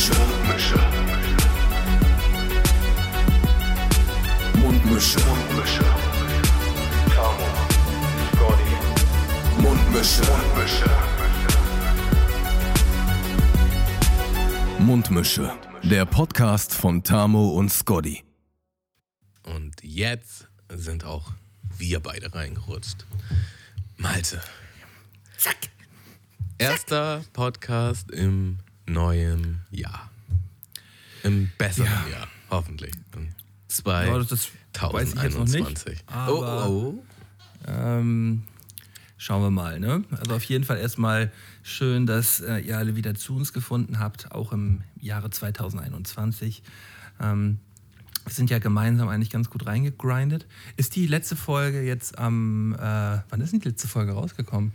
Mundmische. Mundmische. Mundmische. Mundmische. Tamo. Scotty. Mundmische. Mundmische. Mundmische. Der Podcast von Tamo und Scotty. Und jetzt sind auch wir beide reingerutscht. Malte. Zack. Erster Podcast im neuen Jahr. Im besseren Ja. Jahr, hoffentlich. In Ja, das- das weiß ich jetzt noch nicht, 2021. aber- oh, oh. Ähm, schauen wir mal. Ne? Also auf jeden Fall erstmal schön, dass äh, ihr alle wieder zu uns gefunden habt, auch im Jahre 2021. Ähm, wir sind ja gemeinsam eigentlich ganz gut reingegrindet. Ist die letzte Folge jetzt am, äh, wann ist denn die letzte Folge rausgekommen?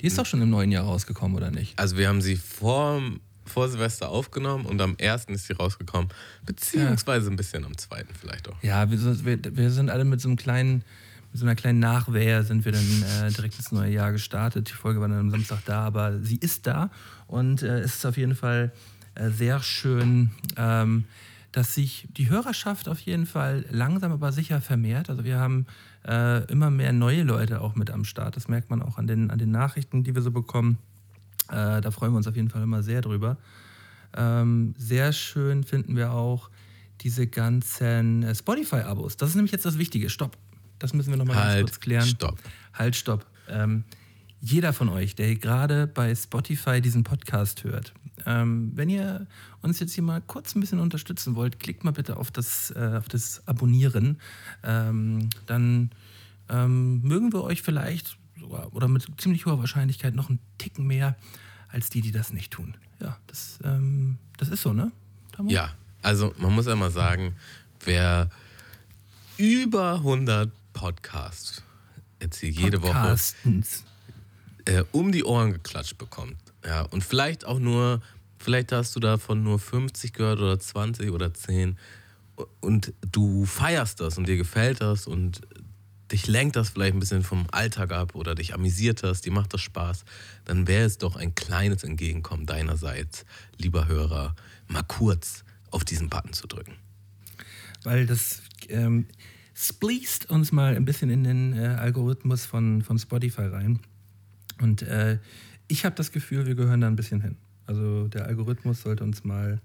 Die ist doch schon im neuen Jahr rausgekommen, oder nicht? Also wir haben sie vor, vor Silvester aufgenommen und am 1. ist sie rausgekommen. Beziehungsweise ein bisschen am 2. vielleicht auch. Ja, wir sind, wir, wir sind alle mit so einem kleinen, mit so einer kleinen Nachwehr sind wir dann äh, direkt ins neue Jahr gestartet. Die Folge war dann am Samstag da, aber sie ist da und äh, es ist auf jeden Fall äh, sehr schön, ähm, dass sich die Hörerschaft auf jeden Fall langsam aber sicher vermehrt. Also wir haben äh, immer mehr neue Leute auch mit am Start. Das merkt man auch an den, an den Nachrichten, die wir so bekommen. Äh, da freuen wir uns auf jeden Fall immer sehr drüber. Ähm, sehr schön finden wir auch diese ganzen äh, Spotify-Abos. Das ist nämlich jetzt das Wichtige. Stopp. Das müssen wir nochmal ganz Halt, kurz klären. stopp. Halt, stopp. Ähm, jeder von euch, der gerade bei Spotify diesen Podcast hört, ähm, wenn ihr uns jetzt hier mal kurz ein bisschen unterstützen wollt, klickt mal bitte auf das, äh, auf das Abonnieren. Ähm, dann ähm, mögen wir euch vielleicht oder mit ziemlich hoher Wahrscheinlichkeit noch einen Ticken mehr als die, die das nicht tun. Ja, das, ähm, das ist so, ne? Tamo? Ja, also man muss einmal sagen, wer über 100 Podcasts jetzt hier jede Woche äh, um die Ohren geklatscht bekommt. Ja, und vielleicht auch nur, vielleicht hast du davon nur 50 gehört oder 20 oder 10 und du feierst das und dir gefällt das und dich lenkt das vielleicht ein bisschen vom Alltag ab oder dich amüsiert das, dir macht das Spaß, dann wäre es doch ein kleines Entgegenkommen deinerseits, lieber Hörer, mal kurz auf diesen Button zu drücken. weil das ähm, spleast uns mal ein bisschen in den äh, Algorithmus von, von Spotify rein. Und äh, ich habe das Gefühl, wir gehören da ein bisschen hin. Also der Algorithmus sollte uns mal,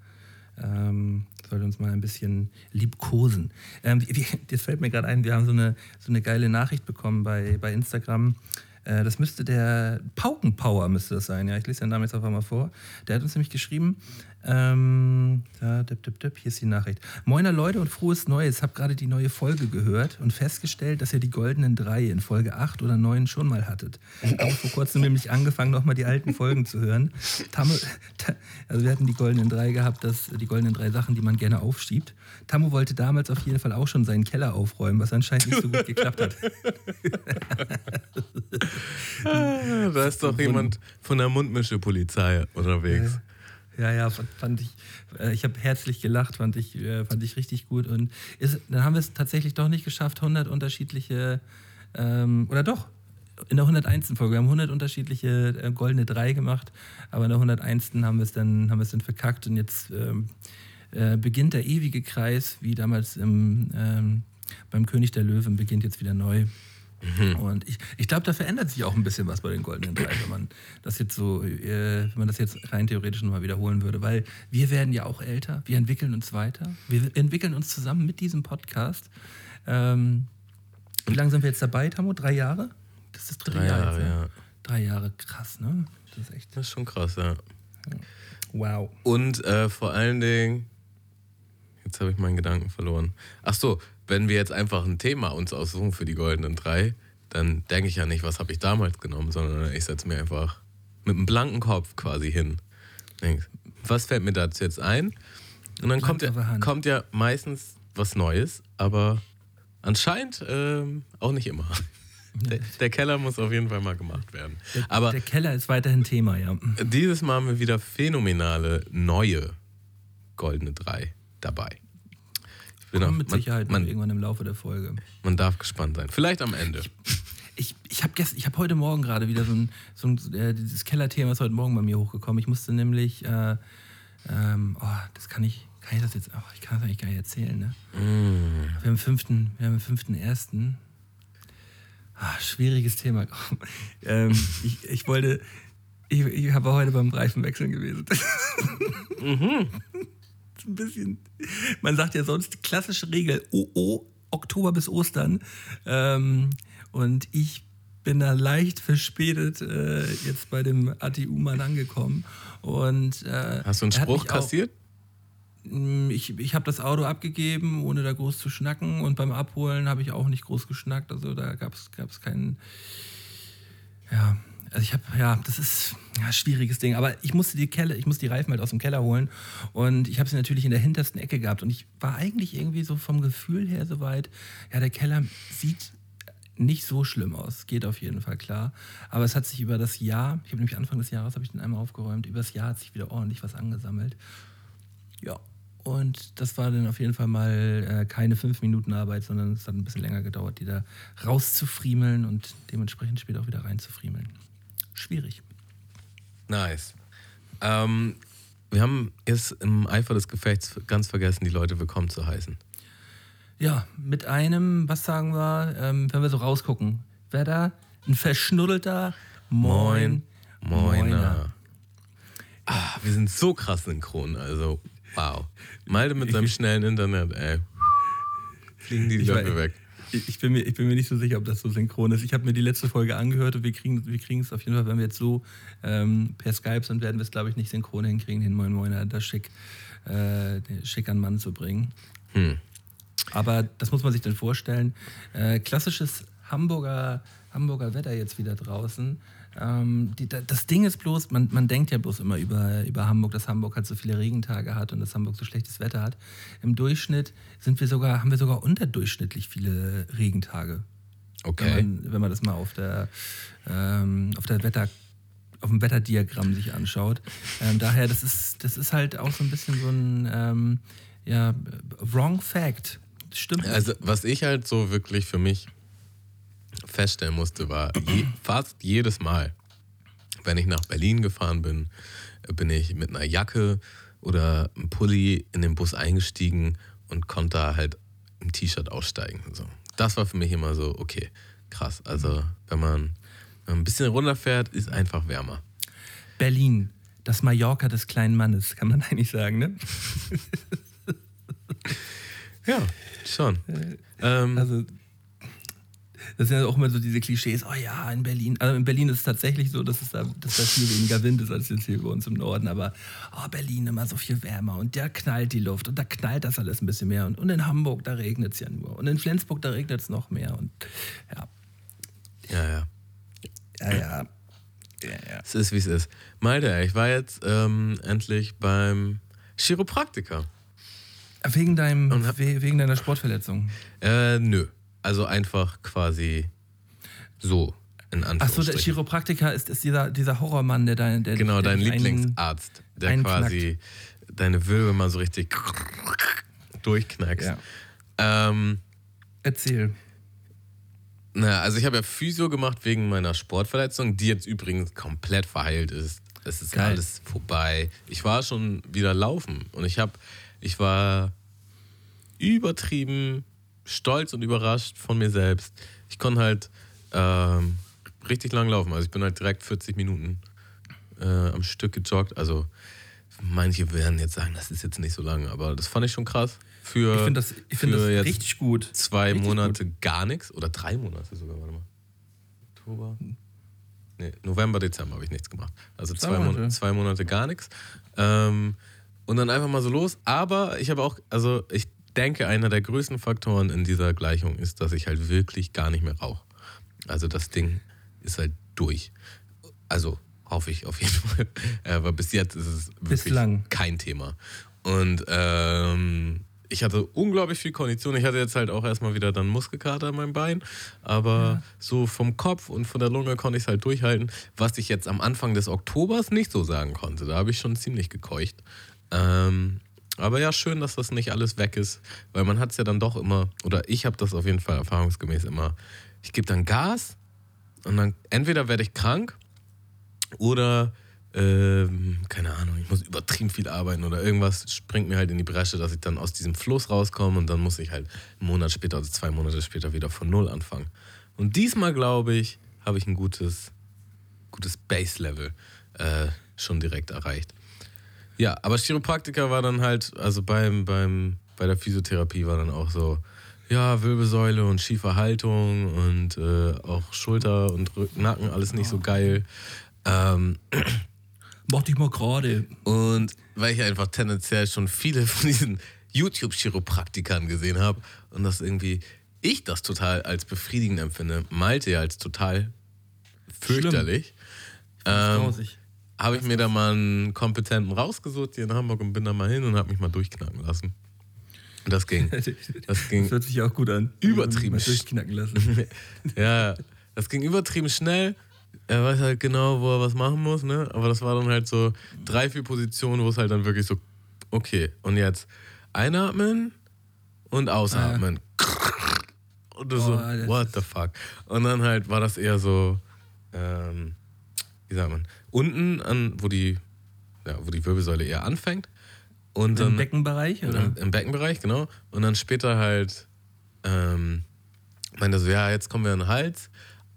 ähm, sollte uns mal ein bisschen liebkosen. Ähm, das fällt mir gerade ein, wir haben so eine, so eine geile Nachricht bekommen bei, bei Instagram. Äh, das müsste der Paukenpower müsste das sein. Ja, ich lese den Namen jetzt einfach mal vor. Der hat uns nämlich geschrieben, ähm, da, dip, dip, dip, hier ist die Nachricht. Moiner Leute und frohes Neues. Hab gerade die neue Folge gehört und festgestellt, dass ihr die goldenen drei in Folge 8 oder 9 schon mal hattet. Habe vor kurzem nämlich angefangen, nochmal die alten Folgen zu hören. Tamu, ta, also wir hatten die goldenen drei gehabt, das, die goldenen drei Sachen, die man gerne aufschiebt. Tamu wollte damals auf jeden Fall auch schon seinen Keller aufräumen, was anscheinend nicht so gut geklappt hat. Da ist doch jemand von der Mundmische-Polizei unterwegs. Ja, ja, fand, fand ich, äh, ich habe herzlich gelacht, fand ich, äh, fand ich richtig gut. Und ist, dann haben wir es tatsächlich doch nicht geschafft, 100 unterschiedliche, ähm, oder doch, in der 101. Folge, wir haben 100 unterschiedliche äh, goldene drei gemacht, aber in der 101. haben wir es dann, dann verkackt und jetzt ähm, äh, beginnt der ewige Kreis, wie damals im, ähm, beim König der Löwen, beginnt jetzt wieder neu. Und ich, ich glaube, da verändert sich auch ein bisschen was bei den goldenen drei, wenn man das jetzt so, äh, wenn man das jetzt rein theoretisch nochmal wiederholen würde, weil wir werden ja auch älter, wir entwickeln uns weiter, wir entwickeln uns zusammen mit diesem Podcast. Ähm, wie lange sind wir jetzt dabei, Tamo? Drei Jahre? Das ist das dritte Drei Jahr Jahre, jetzt, ne? ja. Drei Jahre, krass, ne? Das ist echt Das ist schon krass, ja. wow. Und äh, vor allen Dingen, jetzt habe ich meinen Gedanken verloren. Ach so, wenn wir jetzt einfach ein Thema uns aussuchen für die goldenen drei, dann denke ich ja nicht, was habe ich damals genommen, sondern ich setze mir einfach mit einem blanken Kopf quasi hin. Denk, was fällt mir dazu jetzt ein? Und dann kommt ja, kommt ja meistens was Neues, aber anscheinend ähm, auch nicht immer. Der, der Keller muss auf jeden Fall mal gemacht werden. Der, Aber der Keller ist weiterhin Thema, ja. dieses Mal haben wir wieder phänomenale neue goldene drei dabei. Auch- mit Sicherheit man, irgendwann im Laufe der Folge. man darf gespannt sein. Vielleicht am Ende. Ich, ich habe hab heute Morgen gerade wieder so ein, so ein äh, dieses Kellerthema ist heute Morgen bei mir hochgekommen. Ich musste nämlich, äh, Ähm, oh, das kann ich, kann ich das jetzt auch, ich kann das eigentlich gar nicht erzählen, ne? Wir haben fünften, wir haben fünften ersten. Ah, schwieriges Thema. ähm, ich, ich wollte, ich, ich habe heute beim Reifenwechseln gewesen. mhm. Ein bisschen. Man sagt ja sonst die klassische Regel, oh, oh, Oktober bis Ostern. Ähm, und ich bin da leicht verspätet äh, jetzt bei dem Ati Uman angekommen. Und, äh, Hast du einen Spruch kassiert? Auch, ich ich habe das Auto abgegeben, ohne da groß zu schnacken. Und beim Abholen habe ich auch nicht groß geschnackt. Also da gab es keinen. Ja, also ich habe, ja, das ist ja, ein schwieriges Ding. Aber ich musste die Kelle, ich musste die Reifen halt aus dem Keller holen. Und ich habe sie natürlich in der hintersten Ecke gehabt. Und ich war eigentlich irgendwie so vom Gefühl her soweit, ja, der Keller sieht nicht so schlimm aus. Geht auf jeden Fall klar. Aber es hat sich über das Jahr, ich habe nämlich Anfang des Jahres, habe ich den einmal aufgeräumt, über das Jahr hat sich wieder ordentlich was angesammelt. Ja. Und das war dann auf jeden Fall mal äh, keine fünf Minuten Arbeit, sondern es hat ein bisschen länger gedauert, die da rauszufriemeln und dementsprechend später auch wieder reinzufriemeln. Schwierig. Nice. Ähm, wir haben jetzt im Eifer des Gefechts ganz vergessen, die Leute willkommen zu heißen. Ja, mit einem, was sagen wir, ähm, wenn wir so rausgucken, wer da? Ein verschnuddelter Moin. Moiner. Moiner. Ah, wir sind so krass synchron, also wow. Malte mit seinem schnellen Internet, ey. Fliegen die Leute weg. Ich bin, mir, ich bin mir nicht so sicher, ob das so synchron ist. Ich habe mir die letzte Folge angehört und wir kriegen wir es auf jeden Fall, wenn wir jetzt so ähm, per Skype sind, werden wir es, glaube ich, nicht synchron hinkriegen, den Moin Moiner da schick, äh, schick an Mann zu bringen. Hm. Aber das muss man sich dann vorstellen. Äh, klassisches Hamburger, Hamburger Wetter jetzt wieder draußen. Ähm, die, das Ding ist bloß, man, man denkt ja bloß immer über, über Hamburg, dass Hamburg halt so viele Regentage hat und dass Hamburg so schlechtes Wetter hat. Im Durchschnitt sind wir sogar, haben wir sogar unterdurchschnittlich viele Regentage. Okay. Wenn man, wenn man das mal auf der, ähm, auf der Wetter auf dem Wetterdiagramm sich anschaut. Ähm, daher, das ist, das ist halt auch so ein bisschen so ein ähm, ja, wrong fact. Stimmt. Also, was ich halt so wirklich für mich feststellen musste, war je, fast jedes Mal, wenn ich nach Berlin gefahren bin, bin ich mit einer Jacke oder einem Pulli in den Bus eingestiegen und konnte da halt im T-Shirt aussteigen. So. Das war für mich immer so, okay, krass. Also, wenn man, ein bisschen runterfährt, ist einfach wärmer. Berlin, das Mallorca des kleinen Mannes, kann man eigentlich sagen, ne? ja. Schon. Ähm, also, das sind ja auch immer so diese Klischees, oh ja, in Berlin. Also in Berlin ist es tatsächlich so, dass, es da, dass da viel weniger Wind ist als jetzt hier bei uns im Norden. Aber oh, Berlin immer so viel wärmer und da knallt die Luft und da knallt das alles ein bisschen mehr. Und, und in Hamburg, da regnet es ja nur. Und in Flensburg, da regnet es noch mehr. Und ja. Ja, ja. Ja, ja. ja, ja. Es ist, wie es ist. Malte, ich war jetzt ähm, endlich beim Chiropraktiker. Wegen, deinem, wegen deiner Sportverletzung? Äh, nö. Also einfach quasi so. Achso, der Chiropraktiker ist, ist dieser, dieser Horrormann, der dein. Der, genau, der dein Lieblingsarzt, der quasi deine Wirbel mal so richtig durchknackst. Ja. Ähm, Erzähl. Na, also ich habe ja Physio gemacht wegen meiner Sportverletzung, die jetzt übrigens komplett verheilt ist. Es ist Geil. alles vorbei. Ich war schon wieder laufen und ich habe ich war übertrieben stolz und überrascht von mir selbst. Ich konnte halt ähm, richtig lang laufen. Also ich bin halt direkt 40 Minuten äh, am Stück gejoggt. Also manche werden jetzt sagen, das ist jetzt nicht so lang, aber das fand ich schon krass. Für, ich finde das, ich find das richtig gut. Zwei richtig Monate gut. gar nichts oder drei Monate sogar, warte mal. Oktober. Nee, November, Dezember habe ich nichts gemacht. Also zwei, Monate. zwei Monate gar nichts. Ähm, und dann einfach mal so los. Aber ich habe auch, also ich denke, einer der größten Faktoren in dieser Gleichung ist, dass ich halt wirklich gar nicht mehr rauche. Also das Ding ist halt durch. Also hoffe ich auf jeden Fall. Aber bis jetzt ist es wirklich Bislang. kein Thema. Und ähm, ich hatte unglaublich viel Kondition. Ich hatte jetzt halt auch erstmal wieder dann Muskelkater in meinem Bein. Aber ja. so vom Kopf und von der Lunge konnte ich es halt durchhalten. Was ich jetzt am Anfang des Oktobers nicht so sagen konnte. Da habe ich schon ziemlich gekeucht. Ähm, aber ja, schön, dass das nicht alles weg ist, weil man hat es ja dann doch immer, oder ich habe das auf jeden Fall erfahrungsgemäß immer, ich gebe dann Gas und dann entweder werde ich krank oder ähm, keine Ahnung, ich muss übertrieben viel arbeiten oder irgendwas springt mir halt in die Bresche, dass ich dann aus diesem Fluss rauskomme und dann muss ich halt einen Monat später, also zwei Monate später wieder von Null anfangen. Und diesmal, glaube ich, habe ich ein gutes, gutes Base-Level äh, schon direkt erreicht. Ja, aber Chiropraktiker war dann halt, also beim, beim, bei der Physiotherapie war dann auch so, ja, Wirbelsäule und schiefe Haltung und äh, auch Schulter und Rücken, Nacken, alles nicht so geil. Ähm, Mach dich mal gerade. und weil ich einfach tendenziell schon viele von diesen YouTube-Chiropraktikern gesehen habe und das irgendwie, ich das total als befriedigend empfinde, Malte ja als total fürchterlich, ähm, Grausig. Habe ich mir da mal einen Kompetenten rausgesucht hier in Hamburg und bin da mal hin und habe mich mal durchknacken lassen. Und das ging. Das ging Das hört sich auch gut an. Übertrieben. Mal durchknacken lassen. ja, das ging übertrieben schnell. Er weiß halt genau, wo er was machen muss, ne? Aber das war dann halt so drei, vier Positionen, wo es halt dann wirklich so, okay, und jetzt einatmen und ausatmen. Und du so, Oh, das what the fuck? Und dann halt war das eher so, ähm, wie sagt man, unten an, wo die, ja, wo die Wirbelsäule eher anfängt. Und Im dann Beckenbereich, oder? im, im Beckenbereich, genau. Und dann später halt, ähm, meinte so, ja, jetzt kommen wir an den Hals.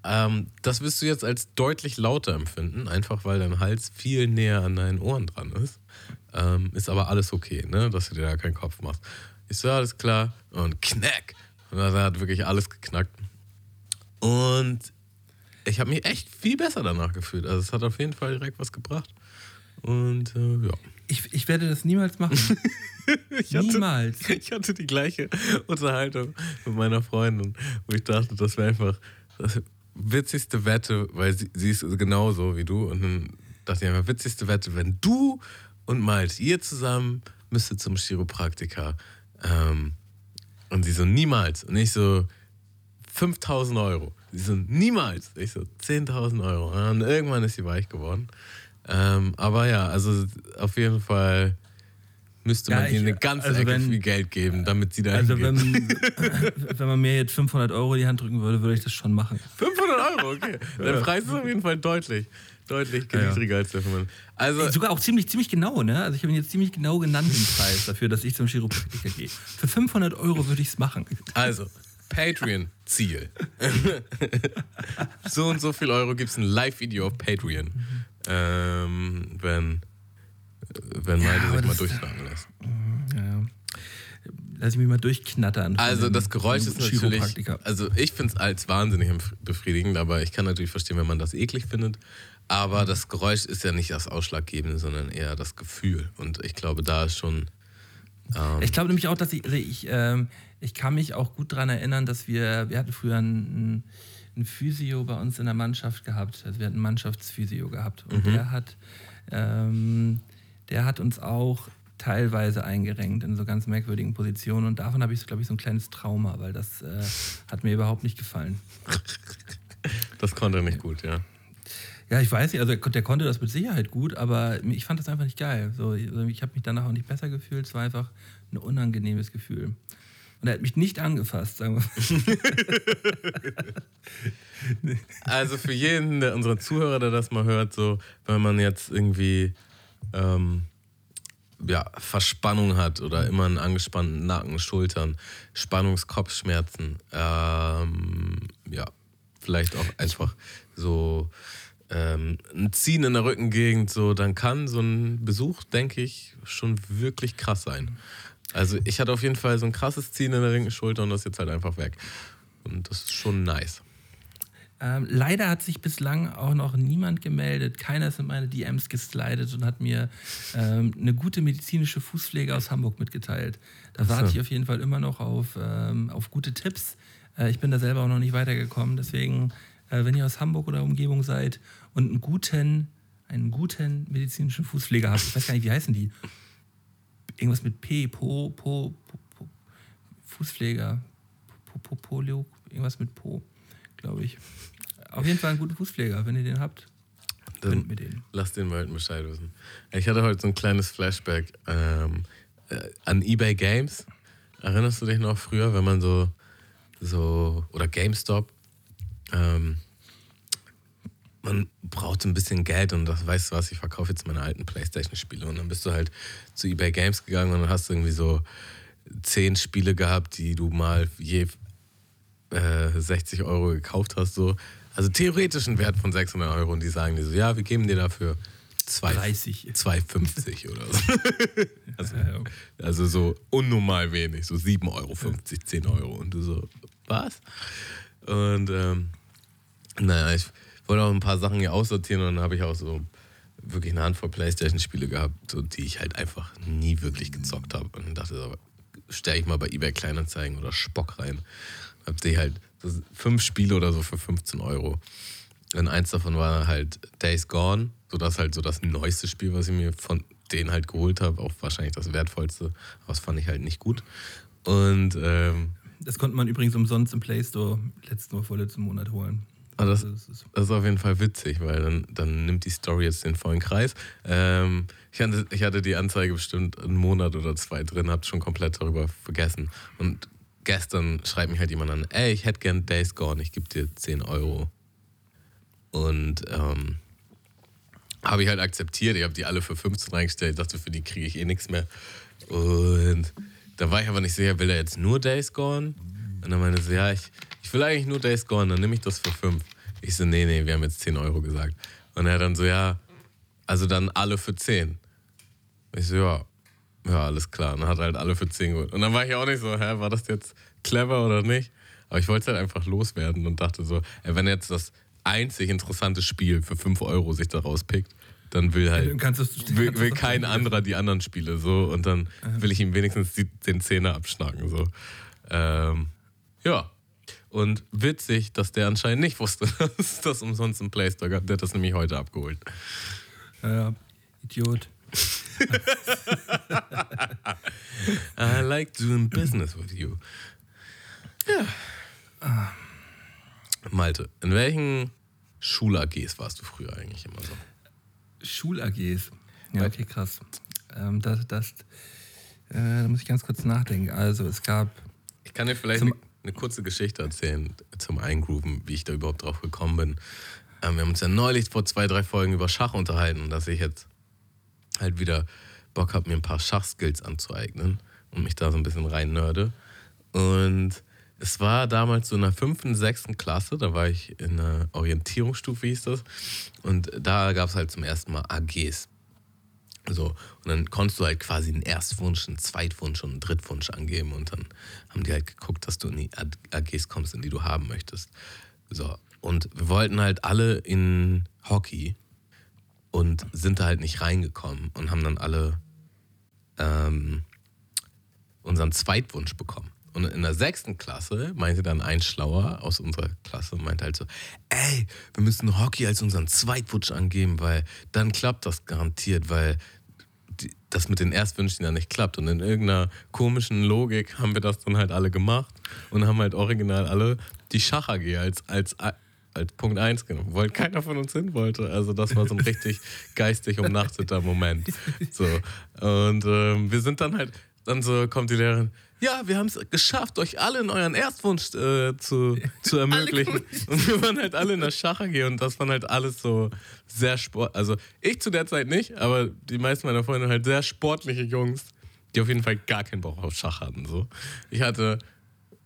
Ähm, das wirst du jetzt als deutlich lauter empfinden, einfach weil dein Hals viel näher an deinen Ohren dran ist. Ähm, ist aber alles okay, ne? dass du dir da keinen Kopf machst. Ich so, ja, alles klar. Und knack. Und dann hat wirklich alles geknackt. Und ich habe mich echt viel besser danach gefühlt. Also es hat auf jeden Fall direkt was gebracht. Und äh, ja. Ich, ich werde das niemals machen. Ich hatte- niemals. Ich hatte die gleiche Unterhaltung mit meiner Freundin, wo ich dachte, das wäre einfach das witzigste Wette, weil sie, sie ist genauso wie du. Und dann dachte ich einfach, witzigste Wette, wenn du und Malte, ihr zusammen müsstet zum Chiropraktiker. Ähm, und sie so, niemals. Und ich so, 5000 Euro. Sie so, niemals. Ich so, 10.000 Euro. Und irgendwann ist sie weich geworden. Ähm, aber ja, also auf jeden Fall müsste Ja, man ihr ich- eine ganze also Ecke wenn- viel Geld geben, damit sie da Also wenn, wenn man mir jetzt 500 Euro in die Hand drücken würde, würde ich das schon machen. 500 Euro, okay. Der Preis ist auf jeden Fall deutlich, deutlich Ja, ja. niedriger als der von. Also, Sogar auch ziemlich, ziemlich genau, ne? Also ich habe ihn jetzt ziemlich genau genannt, den Preis dafür, dass ich zum Chiropraktiker gehe. Für 500 Euro würde ich es machen. also Patreon-Ziel. so und so viel Euro gibt es ein Live-Video auf Patreon, ähm, wenn, wenn Ja, Malte sich mal durchschlagen lässt. Ja. Lass ich mich mal durchknattern. Also das Geräusch ist natürlich, also ich finde es als wahnsinnig befriedigend, aber ich kann natürlich verstehen, wenn man das eklig findet. Aber Mhm. das Geräusch ist ja nicht das Ausschlaggebende, sondern eher das Gefühl. Und ich glaube, da ist schon. Ähm, Ich glaube nämlich auch, dass ich, also ich, ähm, ich kann mich auch gut daran erinnern, dass wir, wir hatten früher einen, einen Physio bei uns in der Mannschaft gehabt. Also wir hatten einen Mannschaftsphysio gehabt. Und der hat, ähm, der hat uns auch teilweise eingerenkt in so ganz merkwürdigen Positionen. Und davon habe ich, glaube ich, so ein kleines Trauma, weil das äh, hat mir überhaupt nicht gefallen. das konnte er nicht gut, ja. Ja, ich weiß nicht, also der, konnte das mit Sicherheit gut, aber ich fand das einfach nicht geil. So, ich also ich habe mich danach auch nicht besser gefühlt, es war einfach ein unangenehmes Gefühl. Und er hat mich nicht angefasst, sagen wir. Also für jeden der unserer Zuhörer, der das mal hört, so, wenn man jetzt irgendwie ähm, ja, Verspannung hat oder immer einen angespannten Nacken, Schultern, Spannungskopfschmerzen, ähm, ja, vielleicht auch einfach so ähm, ein Ziehen in der Rückengegend, so, dann kann so ein Besuch, denke ich, schon wirklich krass sein. Also ich hatte auf jeden Fall so ein krasses Ziehen in der linken Schulter und das ist jetzt halt einfach weg. Und das ist schon nice. Ähm, leider hat sich bislang auch noch niemand gemeldet. Keiner ist in meine DMs geslidet und hat mir ähm, eine gute medizinische Fußpflege aus Hamburg mitgeteilt. Da warte ich auf jeden Fall immer noch auf, ähm, auf gute Tipps. Äh, ich bin da selber auch noch nicht weitergekommen. Deswegen, äh, wenn ihr aus Hamburg oder Umgebung seid und einen guten, einen guten medizinischen Fußpfleger habt, ich weiß gar nicht, wie heißen die? Irgendwas mit P, Po, Po, Po, Po Fußpfleger, Po, Po, Polio, irgendwas mit Po, glaube ich. Auf jeden Fall ein guter Fußpfleger, wenn ihr den habt. Dann Könnt mir den. lass den Leuten Bescheid wissen. Ich hatte heute so ein kleines Flashback ähm, äh, an eBay Games. Erinnerst du dich noch früher, wenn man so, so oder GameStop, ähm, man braucht ein bisschen Geld und das weißt du was, ich verkaufe jetzt meine alten Playstation-Spiele. Und dann bist du halt zu eBay Games gegangen und dann hast du irgendwie so zehn Spiele gehabt, die du mal je äh, 60 Euro gekauft hast. So. Also theoretisch einen Wert von 600 Euro und die sagen dir so, ja, wir geben dir dafür 30. 2,50 oder so. also, also so unnormal wenig, so 7,50 Euro, 10 Euro. Und du so, was? Und ähm, naja, ich wollte auch ein paar Sachen hier aussortieren und dann habe ich auch so wirklich eine Handvoll Playstation-Spiele gehabt, so, die ich halt einfach nie wirklich gezockt habe. Und dann dachte ich, so, stelle ich mal bei eBay Kleinanzeigen oder Spock rein. Hab die halt fünf Spiele oder so für 15 Euro. Und eins davon war halt Days Gone, so das halt so das neueste Spiel, was ich mir von denen halt geholt habe, auch wahrscheinlich das wertvollste, aber das fand ich halt nicht gut. Und ähm, das konnte man übrigens umsonst im Play Store letzten oder vorletzten Monat holen. Also das, das, ist auf jeden Fall witzig, weil dann, dann nimmt die Story jetzt den vollen Kreis. Ähm, ich, hatte, ich hatte die Anzeige bestimmt einen Monat oder zwei drin, hab schon komplett darüber vergessen. Und gestern schreibt mich halt jemand an, ey, ich hätte gern Days Gone, ich gebe dir 10 Euro. Und ähm, habe ich halt akzeptiert. Ich habe die alle für 15 reingestellt, dachte, für die kriege ich eh nichts mehr. Und da war ich aber nicht sicher, will er jetzt nur Days Gone? Und dann meinte sie, ja, ich, ich will eigentlich nur Days Gone, dann nehme ich das für 5. Ich so, nee, nee, wir haben jetzt 10 Euro gesagt. Und er dann so, ja, also dann alle für 10. Ich so, ja, ja, alles klar. Und dann hat er halt alle für 10 geholt. Und dann war ich auch nicht so, hä, war das jetzt clever oder nicht? Aber ich wollte es halt einfach loswerden und dachte so, ey, wenn er jetzt das einzig interessante Spiel für 5 Euro sich daraus pickt, dann will halt will, will kein anderer die anderen Spiele so und dann will ich ihm wenigstens die, den Zehner abschnacken so. Ähm, ja. Und witzig, dass der anscheinend nicht wusste, dass das umsonst im Play Store gab. Der hat das nämlich heute abgeholt. Ja, Idiot. I like doing business with you. Ja. Malte, in welchen Schul-AGs warst du früher eigentlich immer so? Schul-AGs? Ja, okay, krass. Ähm, das, das, äh, da muss ich ganz kurz nachdenken. Also, es gab. Ich kann dir vielleicht eine, eine kurze Geschichte erzählen zum Eingrooven, wie ich da überhaupt drauf gekommen bin. Ähm, wir haben uns ja neulich vor zwei, drei Folgen über Schach unterhalten, dass ich jetzt halt wieder Bock habe, mir ein paar Schachskills anzueignen und mich da so ein bisschen rein nörde. Und es war damals so in der fünften, sechsten Klasse, da war ich in einer Orientierungsstufe, hieß das. Und da gab es halt zum ersten Mal AGs. So, und dann konntest du halt quasi einen Erstwunsch, einen Zweitwunsch und einen Drittwunsch angeben und dann haben die halt geguckt, dass du in die AGs kommst, in die du haben möchtest. So, und wir wollten halt alle in Hockey und sind da halt nicht reingekommen und haben dann alle ähm, unseren Zweitwunsch bekommen. Und in der sechsten Klasse meinte dann ein Schlauer aus unserer Klasse, meinte halt so, ey, wir müssen Hockey als unseren Zweitwunsch angeben, weil dann klappt das garantiert, weil die, das mit den Erstwünschen ja nicht klappt. Und in irgendeiner komischen Logik haben wir das dann halt alle gemacht und haben halt original alle die Schach AG als, als, als Punkt 1 genommen, weil keiner von uns hin wollte. Also das war so ein richtig geistig umnachteter Moment. So. Und ähm, wir sind dann halt, dann so kommt die Lehrerin, ja, wir haben es geschafft, euch alle in euren Erstwunsch äh, zu, zu ermöglichen. und wir waren halt alle in der Schach AG und das waren halt alles so sehr sport. Also ich zu der Zeit nicht, aber die meisten meiner Freunde halt sehr sportliche Jungs, die auf jeden Fall gar keinen Bock auf Schach hatten. So. Ich hatte,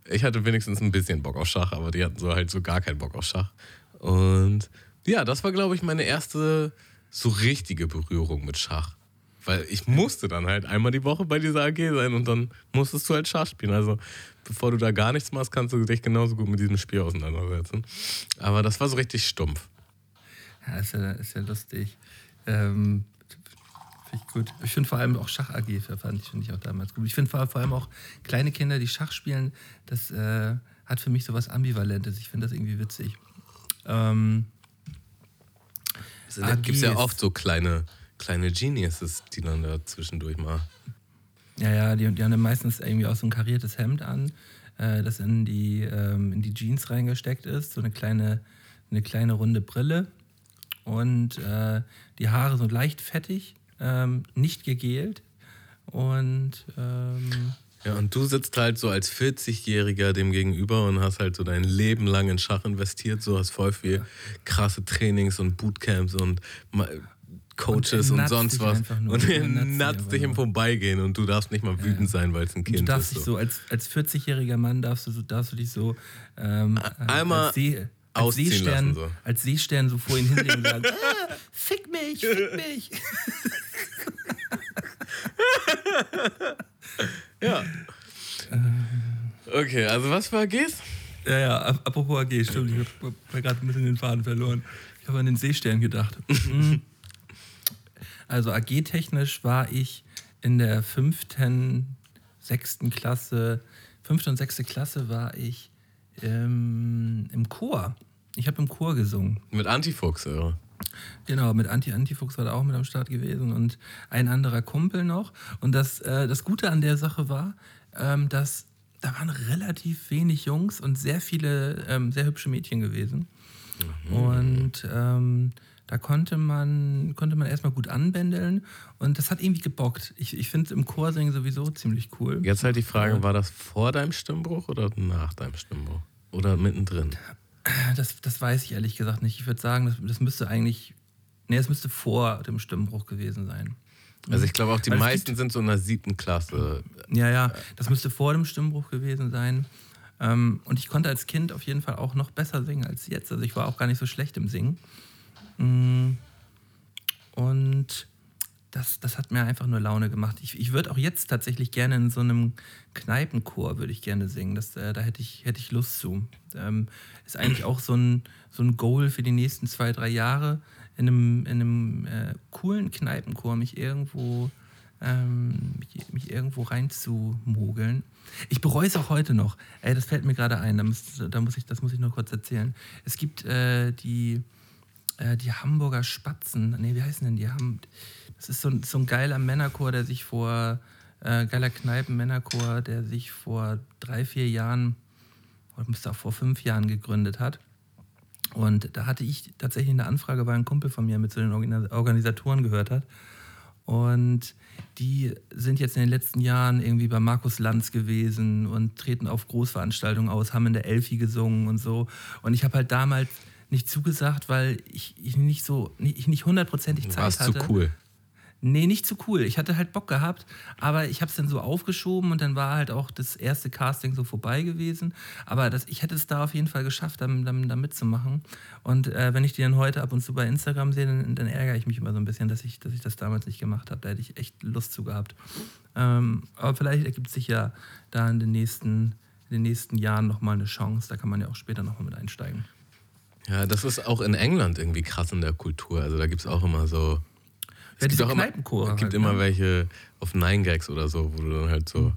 ich hatte wenigstens ein bisschen Bock auf Schach, aber die hatten so halt so gar keinen Bock auf Schach. Und ja, das war, glaube ich, meine erste so richtige Berührung mit Schach. Weil ich musste dann halt einmal die Woche bei dieser AG sein und dann musstest du halt Schach spielen. Also bevor du da gar nichts machst, kannst du dich genauso gut mit diesem Spiel auseinandersetzen. Aber das war so richtig stumpf. Ja, ist ja, ist ja lustig. Ähm, finde ich gut. Ich finde vor allem auch Schach AG, fand ich, find ich auch damals gut. Ich finde vor, vor allem auch kleine Kinder, die Schach spielen, das äh, hat für mich so was Ambivalentes. Ich finde das irgendwie witzig. Ähm, es gibt ja oft so kleine kleine Geniuses, die dann da zwischendurch mal. Ja, ja, die, die haben dann meistens irgendwie auch so ein kariertes Hemd an, äh, das in die, ähm, in die Jeans reingesteckt ist, so eine kleine, eine kleine runde Brille und äh, die Haare so leicht fettig, ähm, nicht gegelt und ähm, Ja, und du sitzt halt so als 40-Jähriger dem gegenüber und hast halt so dein Leben lang in Schach investiert, so hast voll viel krasse Trainings und Bootcamps und Coaches Und und, sonst was. Und er natzt dich im. Vorbeigehen und du darfst nicht mal wütend sein, weil es ein Und du Kind darfst ist. dich So. so, als, als 40-jähriger Mann darfst du, darfst du dich so ähm, äh, einmal als, See, als, Seestern, lassen, so. als Seestern so vor ihn hinlegen und sagen, ah, fick mich, fick mich. Ja. Okay, also was war AGs? Ja, ja, ap- apropos AG, stimmt, ich habe hab gerade ein bisschen den Faden verloren. Ich habe an den Seestern gedacht. Mhm. also AG-technisch war ich in der fünften, sechsten Klasse, fünfte und sechste Klasse war ich ähm, im Chor. Ich habe im Chor gesungen. Mit Antifuchs, ja. Genau, mit Anti Antifuchs war da auch mit am Start gewesen und ein anderer Kumpel noch. Und das, äh, das Gute an der Sache war, ähm, dass da waren relativ wenig Jungs und sehr viele ähm, sehr hübsche Mädchen gewesen. Und ähm, da konnte man, konnte man erstmal gut anbändeln und das hat irgendwie gebockt. Ich, ich finde im Chorsingen sowieso ziemlich cool. Jetzt halt die Frage, war das vor deinem Stimmbruch oder nach deinem Stimmbruch? Oder mittendrin? Das, das weiß ich ehrlich gesagt nicht. Ich würde sagen, das, das müsste eigentlich, nee, es müsste vor dem Stimmbruch gewesen sein. Also ich glaube auch, die Weil es meisten sind so in der siebten Klasse. Ja, ja, das müsste vor dem Stimmbruch gewesen sein. Ähm, und ich konnte als Kind auf jeden Fall auch noch besser singen als jetzt. Also ich war auch gar nicht so schlecht im Singen. Mm. Und das, das hat mir einfach nur Laune gemacht. Ich, ich würde auch jetzt tatsächlich gerne in so einem Kneipenchor würde ich gerne singen. Das, äh, da hätte ich, hätte ich Lust zu. Ähm, ist eigentlich auch so ein, so ein Goal für die nächsten zwei, drei Jahre, in einem, in einem äh, coolen Kneipenchor mich irgendwo, ähm, mich, mich irgendwo reinzumogeln. Ich bereue es auch heute noch. Ey, das fällt mir gerade ein. Da muss, da muss ich, das muss ich nur kurz erzählen. Es gibt äh, die, äh, die Hamburger Spatzen. Nee, wie heißen denn die? Das ist so, ein- so ein geiler Männerchor, der sich vor, äh, geiler Kneipen-Männerchor, der sich vor drei, vier Jahren, oder müsste auch vor fünf Jahren gegründet hat. Und da hatte ich tatsächlich eine Anfrage, weil ein Kumpel von mir mit zu den Organi- Organisatoren gehört hat. Und die sind jetzt in den letzten Jahren irgendwie bei Markus Lanz gewesen und treten auf Großveranstaltungen aus, haben in der Elfi gesungen und so. Und ich habe halt damals nicht zugesagt, weil ich, ich nicht so, ich nicht hundertprozentig Zeit warst hatte. zu cool. Nee, nicht zu cool. Ich hatte halt Bock gehabt, aber ich habe es dann so aufgeschoben und dann war halt auch das erste Casting so vorbei gewesen. Aber das, ich hätte es da auf jeden Fall geschafft, da, da, da mitzumachen. Und äh, wenn ich die dann heute ab und zu bei Instagram sehe, dann, dann ärgere ich mich immer so ein bisschen, dass ich, dass ich das damals nicht gemacht habe. Da hätte ich echt Lust zu gehabt. Ähm, aber vielleicht ergibt sich ja da in den nächsten, in den nächsten Jahren nochmal eine Chance. Da kann man ja auch später nochmal mit einsteigen. Ja, das ist auch in England irgendwie krass in der Kultur. Also da gibt es auch immer so. Ja, diese auch immer, Kneipenchore es gibt halt, immer ne? welche auf Nine Gags oder so, wo du dann halt so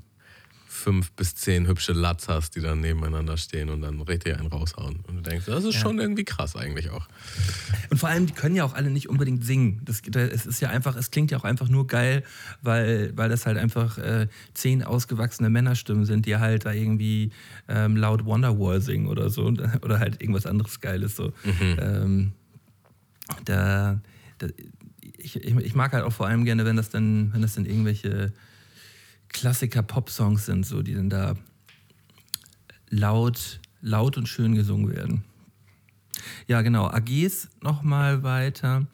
fünf bis zehn hübsche Lats hast, die dann nebeneinander stehen und dann richtig einen raushauen. Und du denkst, das ist Ja. schon irgendwie krass eigentlich auch. Und vor allem, die können ja auch alle nicht unbedingt singen. Das, es ist ja einfach, es klingt ja auch einfach nur geil, weil, weil das halt einfach äh, zehn ausgewachsene Männerstimmen sind, die halt da irgendwie ähm, laut Wonderwall singen oder so. Oder halt irgendwas anderes Geiles. So. Ähm, da, da, ich, ich, ich mag halt auch vor allem gerne, wenn das dann, wenn das dann irgendwelche Klassiker-Pop-Songs sind, so, die dann da laut, laut und schön gesungen werden. Ja, genau. AGs nochmal weiter.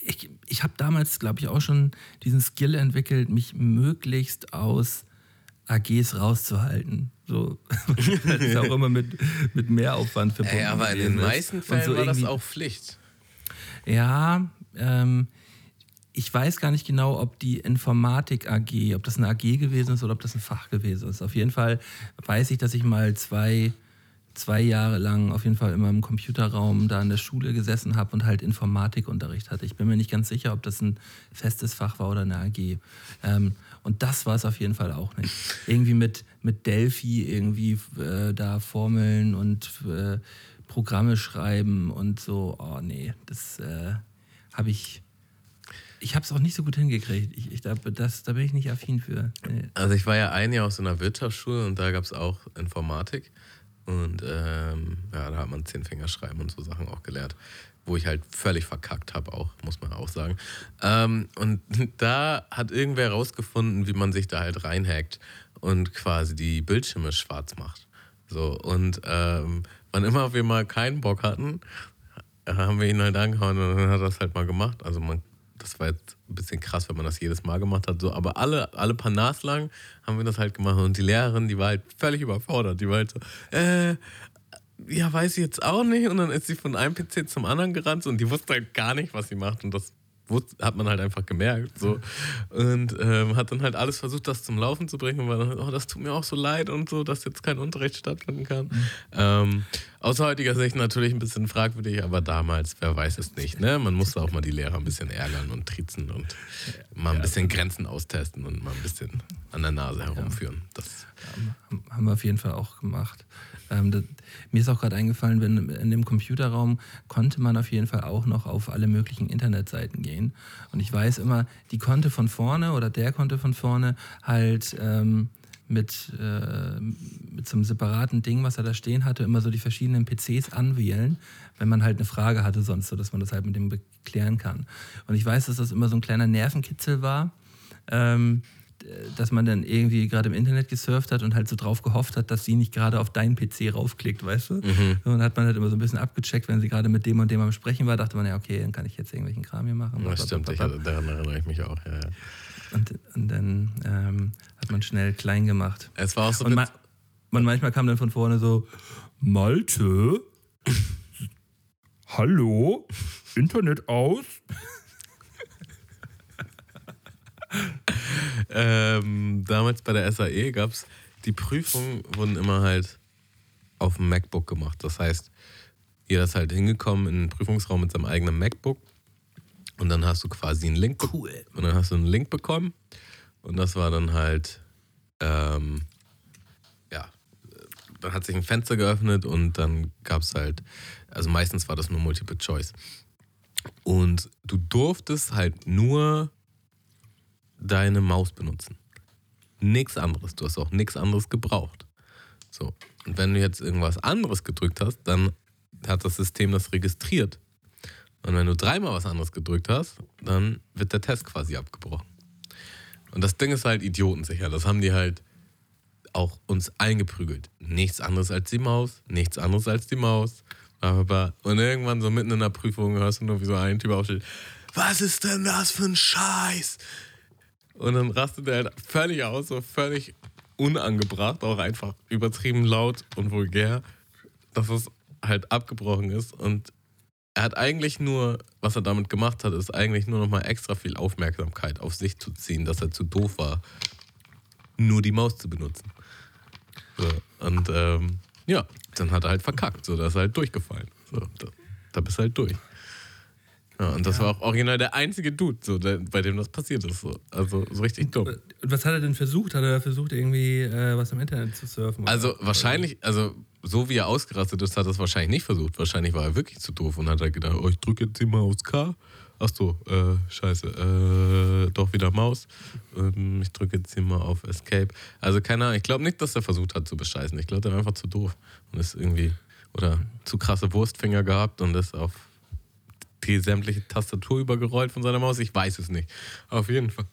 Ich, ich habe damals, glaube ich, auch schon diesen Skill entwickelt, mich möglichst aus AGs rauszuhalten. So, das ist auch immer mit, mit Mehraufwand verbunden. Ey, aber in den ist. meisten Fällen so war das auch Pflicht. ja, ähm, ich weiß gar nicht genau, ob die Informatik AG, ob das eine AG gewesen ist oder ob das ein Fach gewesen ist. Auf jeden Fall weiß ich, dass ich mal zwei, zwei Jahre lang auf jeden Fall immer im Computerraum da in der Schule gesessen habe und halt Informatikunterricht hatte. Ich bin mir nicht ganz sicher, ob das ein festes Fach war oder eine AG. Ähm, und das war es auf jeden Fall auch nicht. Irgendwie mit, mit Delphi irgendwie äh, da Formeln und äh, Programme schreiben und so. Oh nee, das äh, habe ich. Ich habe es auch nicht so gut hingekriegt. Ich, ich, da, das, da bin ich nicht affin für. Also ich war ja ein Jahr auf so einer Wirtschaftsschule und da gab es auch Informatik. Und ähm, ja, da hat man Zehnfingerschreiben und so Sachen auch gelernt. wo ich halt völlig verkackt habe, auch, muss man auch sagen. Ähm, und da hat irgendwer rausgefunden, wie man sich da halt reinhackt und quasi die Bildschirme schwarz macht. So, und ähm, wann immer wir mal keinen Bock hatten, haben wir ihn halt angehauen und dann hat er das halt mal gemacht. Also man, das war jetzt ein bisschen krass, wenn man das jedes Mal gemacht hat. So, aber alle, alle paar Nas lang haben wir das halt gemacht. Und die Lehrerin, die war halt völlig überfordert. Die war halt so, äh, ja, weiß ich jetzt auch nicht. Und dann ist sie von einem PC zum anderen gerannt und die wusste halt gar nicht, was sie macht. Und das hat man halt einfach gemerkt. So. Und ähm, hat dann halt alles versucht, das zum Laufen zu bringen. Und war dann, oh, das tut mir auch so leid und so, dass jetzt kein Unterricht stattfinden kann. Mhm. Ähm, aus heutiger Sicht natürlich ein bisschen fragwürdig, aber damals, wer weiß es nicht. Ne? Man musste auch mal die Lehrer ein bisschen ärgern und triezen und mal ein bisschen Grenzen austesten und mal ein bisschen an der Nase herumführen. Das haben wir auf jeden Fall auch gemacht. Ähm, das, mir ist auch gerade eingefallen, wenn in dem Computerraum konnte man auf jeden Fall auch noch auf alle möglichen Internetseiten gehen. Und ich weiß immer, die konnte von vorne oder der konnte von vorne halt ähm, mit, äh, mit so einem separaten Ding, was er da stehen hatte, immer so die verschiedenen PCs anwählen, wenn man halt eine Frage hatte sonst, so dass man das halt mit dem beklären kann. Und ich weiß, dass das immer so ein kleiner Nervenkitzel war. Ähm, dass man dann irgendwie gerade im Internet gesurft hat und halt so drauf gehofft hat, dass sie nicht gerade auf deinen PC raufklickt, weißt du? Mhm. Und hat man halt immer so ein bisschen abgecheckt, wenn sie gerade mit dem und dem am Sprechen war, dachte man ja, okay, dann kann ich jetzt irgendwelchen Kram hier machen. Das stimmt, ich daran erinnere ich mich auch, ja, ja. Und, und dann ähm, hat man schnell klein gemacht. Es war auch so. Und man, man manchmal kam dann von vorne so, Malte? Hallo? Internet aus? ähm, damals bei der SAE gab es, die Prüfungen wurden immer halt auf dem MacBook gemacht. Das heißt, jeder ist halt hingekommen in den Prüfungsraum mit seinem eigenen MacBook und dann hast du quasi einen Link. Cool. Und dann hast du einen Link bekommen und das war dann halt, ähm, ja, dann hat sich ein Fenster geöffnet und dann gab es halt, also meistens war das nur Multiple Choice. Und du durftest halt nur deine Maus benutzen. Nichts anderes. Du hast auch nichts anderes gebraucht. So. Und wenn du jetzt irgendwas anderes gedrückt hast, dann hat das System das registriert. Und wenn du dreimal was anderes gedrückt hast, dann wird der Test quasi abgebrochen. Und das Ding ist halt idiotensicher. Das haben die halt auch uns eingeprügelt. Nichts anderes als die Maus, nichts anderes als die Maus. Und irgendwann so mitten in der Prüfung hörst du nur, wie so ein Typ aufsteht. Was ist denn das für ein Scheiß? Und dann rastet er halt völlig aus, so völlig unangebracht, auch einfach übertrieben laut und vulgär, dass es halt abgebrochen ist. Und er hat eigentlich nur, was er damit gemacht hat, ist eigentlich nur nochmal extra viel Aufmerksamkeit auf sich zu ziehen, dass er zu doof war, nur die Maus zu benutzen. So, und ähm, ja, dann hat er halt verkackt, so, da ist er halt durchgefallen. So, da, da bist du halt durch. Ja, und das ja. war auch original der einzige Dude, so, der, bei dem das passiert ist. So. Also so richtig dumm. Und was hat er denn versucht? Hat er versucht, irgendwie äh, was im Internet zu surfen? Also oder? wahrscheinlich, also so wie er ausgerastet ist, hat er es wahrscheinlich nicht versucht. Wahrscheinlich war er wirklich zu doof und hat halt gedacht, oh, ich drücke jetzt hier mal aufs K. Ach so, äh, scheiße, äh, doch wieder Maus. Ähm, ich drücke jetzt hier mal auf Escape. Also keine Ahnung, ich glaube nicht, dass er versucht hat zu bescheißen. Ich glaube, der war einfach zu doof und ist irgendwie, oder zu krasse Wurstfinger gehabt und ist auf die sämtliche Tastatur übergerollt von seiner Maus? Ich weiß es nicht. Auf jeden Fall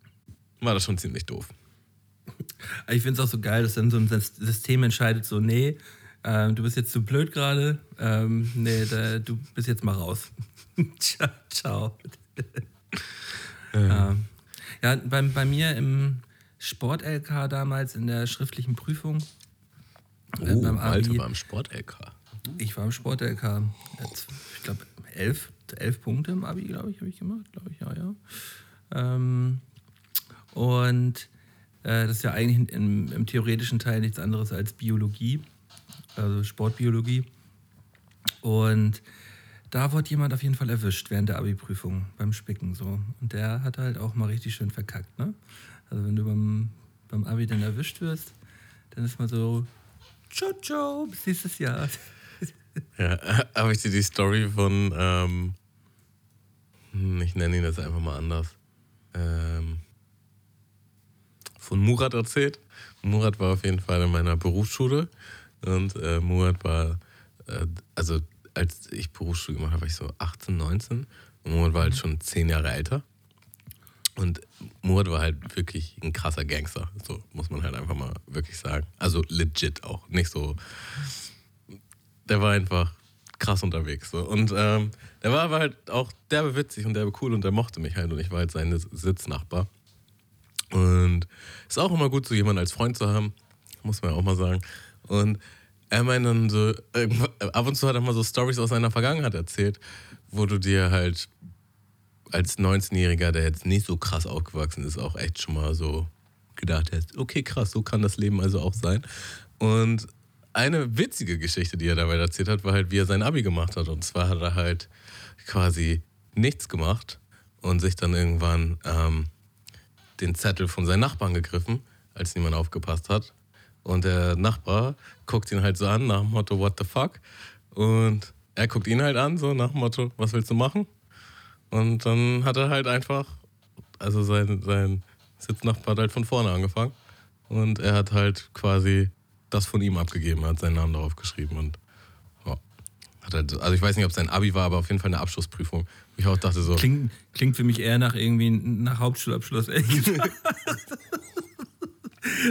war das schon ziemlich doof. Ich finde es auch so geil, dass dann so ein System entscheidet, so, nee, ähm, du bist jetzt zu blöd gerade, ähm, nee, da, du bist jetzt mal raus. ciao. ciao. Ja. Ähm, ja, bei, bei mir im Sport-LK damals in der schriftlichen Prüfung. Äh, oh, äh, beim Alter, war im Sport-LK. Ich war im Sport-LK. Ich glaube, elf elf Punkte im Abi, glaube ich, habe ich gemacht. Glaube ich, ja, ja. Ähm, und äh, das ist ja eigentlich im, im, theoretischen Teil nichts anderes als Biologie, also Sportbiologie. Und da wurde jemand auf jeden Fall erwischt während der Abi-Prüfung beim Spicken so. Und der hat halt auch mal richtig schön verkackt, ne? Also wenn du beim, beim Abi dann erwischt wirst, dann ist man so, ciao, ciao, bis nächstes Jahr. Ja, habe ich dir die Story von, ähm, hm, ich nenne ihn jetzt einfach mal anders, ähm, von Murat erzählt. Murat war auf jeden Fall in meiner Berufsschule und äh, Murat war, äh, also als ich Berufsschule gemacht habe, war ich so 18, 19 und Murat war halt schon zehn Jahre älter. Und Murat war halt wirklich ein krasser Gangster, so muss man halt einfach mal wirklich sagen. Also legit auch, nicht so. Der war einfach krass unterwegs. So. Und ähm, der war aber halt auch derbe witzig und derbe cool und der mochte mich halt und ich war halt sein Sitznachbar. Und ist auch immer gut, so jemanden als Freund zu haben, muss man ja auch mal sagen. Und er meint dann so, ab und zu hat er mal so Stories aus seiner Vergangenheit erzählt, wo du dir halt als 19-Jähriger, der jetzt nicht so krass aufgewachsen ist, auch echt schon mal so gedacht hast, okay, krass, so kann das Leben also auch sein. Und eine witzige Geschichte, die er dabei erzählt hat, war halt, wie er sein Abi gemacht hat. Und zwar hat er halt quasi nichts gemacht und sich dann irgendwann ähm, den Zettel von seinen Nachbarn gegriffen, als niemand aufgepasst hat. Und der Nachbar guckt ihn halt so an, nach dem Motto, what the fuck? Und er guckt ihn halt an, so nach dem Motto, was willst du machen? Und dann hat er halt einfach, also sein, sein Sitznachbar hat halt von vorne angefangen. Und er hat halt quasi das von ihm abgegeben, hat seinen Namen darauf geschrieben und ja, hat halt, also ich weiß nicht, ob es sein Abi war, aber auf jeden Fall eine Abschlussprüfung. Ich auch dachte so. Klingt, klingt für mich eher nach irgendwie nach Hauptschulabschluss,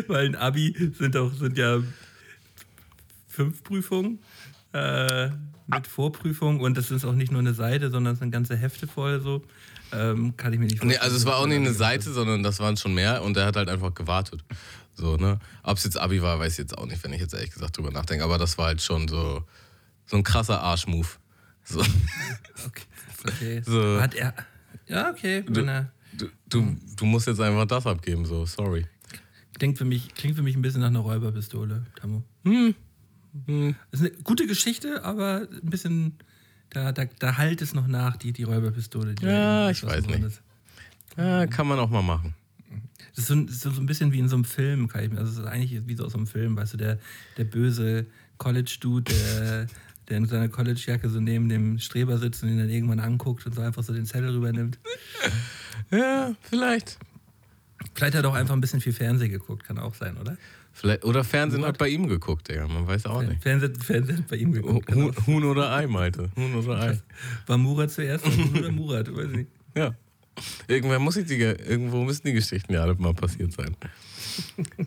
Weil ein Abi sind auch sind ja fünf Prüfungen äh, mit Vorprüfung und das ist auch nicht nur eine Seite, sondern es sind ganze Hefte voll so. Ähm, kann ich mir nicht vorstellen. Nee, also es war auch nicht eine Seite, sondern das waren schon mehr und er hat halt einfach gewartet. So, ne? Ob es jetzt Abi war, weiß ich jetzt auch nicht, wenn ich jetzt ehrlich gesagt drüber nachdenke. Aber das war halt schon so, so ein krasser Arschmove. So. Okay. okay. So. Hat er. Ja, okay. Du, du, du, du, musst jetzt einfach das abgeben, so, sorry. Klingt für mich, klingt für mich ein bisschen nach einer Räuberpistole, Tammo. Hm. hm. Das ist eine gute Geschichte, aber ein bisschen. Da, da, da halt es noch nach, die, die Räuberpistole. Die ja, ich weiß nicht. Ja, kann man auch mal machen. Das ist so, so, so ein bisschen wie in so einem Film, kann ich mir. Also es ist eigentlich wie so aus so einem Film, weißt du, der, der böse College-Dude, der, der in seiner College-Jacke so neben dem Streber sitzt und ihn dann irgendwann anguckt und so einfach so den Zettel rübernimmt. Ja, vielleicht. Vielleicht hat er auch einfach ein bisschen viel Fernsehen geguckt, kann auch sein, oder? Vielleicht, oder Fernsehen Murat? hat bei ihm geguckt, ja, man weiß auch nicht. Fernsehen, Fernsehen hat bei ihm geguckt. Huhn, Huhn oder Ei, Malte. Huhn oder Ei. War Murat zuerst oder Murat? Weiß nicht. Ja. Irgendwann muss ich die, irgendwo müssen die Geschichten ja alle mal passiert sein.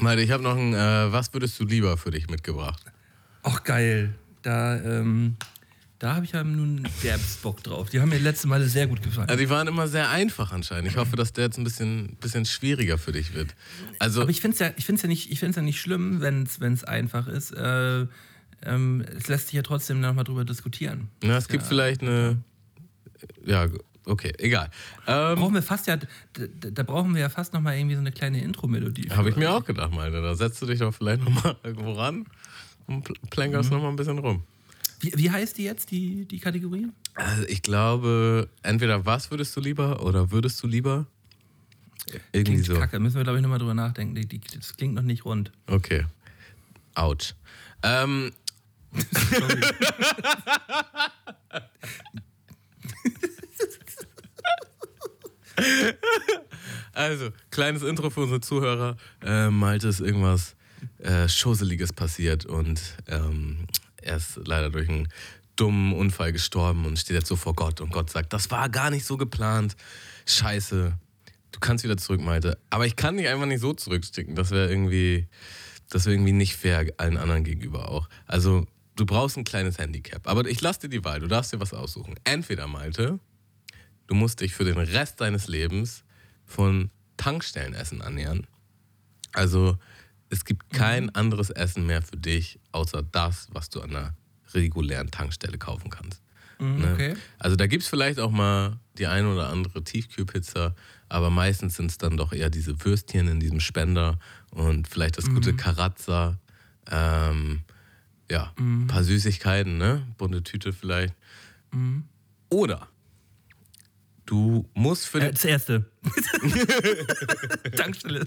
Malte, ich habe noch ein äh, Was würdest du lieber für dich mitgebracht? Ach geil. Da, ähm, da habe ich ja nun derbs Bock drauf. Die haben mir letzte Male sehr gut gefallen. Also die waren immer sehr einfach anscheinend. Ich hoffe, dass der jetzt ein bisschen, bisschen schwieriger für dich wird. Also Aber ich finde es ja, ich ja, nicht, ja nicht schlimm, wenn es einfach ist. Äh, ähm, es lässt sich ja trotzdem nochmal drüber diskutieren. Na, es gibt ja, vielleicht eine. Ja, Okay, egal. Ähm, brauchen wir fast ja, da, da, brauchen wir ja fast noch mal irgendwie so eine kleine Intro-Melodie. Habe ich mir auch gedacht, meine. Da setzt du dich doch vielleicht noch mal irgendwo ran und plänkerst mhm. noch mal ein bisschen rum. Wie, wie heißt die jetzt, die, die Kategorie? Also ich glaube, entweder was würdest du lieber oder würdest du lieber? Irgendwie klingt so. Kacke, müssen wir glaube ich noch mal drüber nachdenken. Die, die, das klingt noch nicht rund. Okay. Autsch. Ähm. Sorry. also, kleines Intro für unsere Zuhörer. Äh, Malte ist irgendwas äh, Schoseliges passiert und ähm, er ist leider durch einen dummen Unfall gestorben und steht jetzt so vor Gott und Gott sagt, das war gar nicht so geplant. Scheiße. Du kannst wieder zurück, Malte. Aber ich kann dich einfach nicht so zurücksticken. Das wäre irgendwie, das wäre irgendwie nicht fair allen anderen gegenüber auch. Also, du brauchst ein kleines Handicap. Aber ich lasse dir die Wahl. Du darfst dir was aussuchen. Entweder, Malte, Du musst dich für den Rest deines Lebens von Tankstellenessen ernähren. Also es gibt kein mhm. anderes Essen mehr für dich, außer das, was du an einer regulären Tankstelle kaufen kannst. Mhm, ne? okay. Also da gibt es vielleicht auch mal die eine oder andere Tiefkühlpizza, aber meistens sind es dann doch eher diese Würstchen in diesem Spender und vielleicht das gute mhm. Karazza. Ähm, ja, ein mhm. paar Süßigkeiten, ne? Bunte Tüte vielleicht. Mhm. Oder Du musst für äh, Das erste. Tankstelle.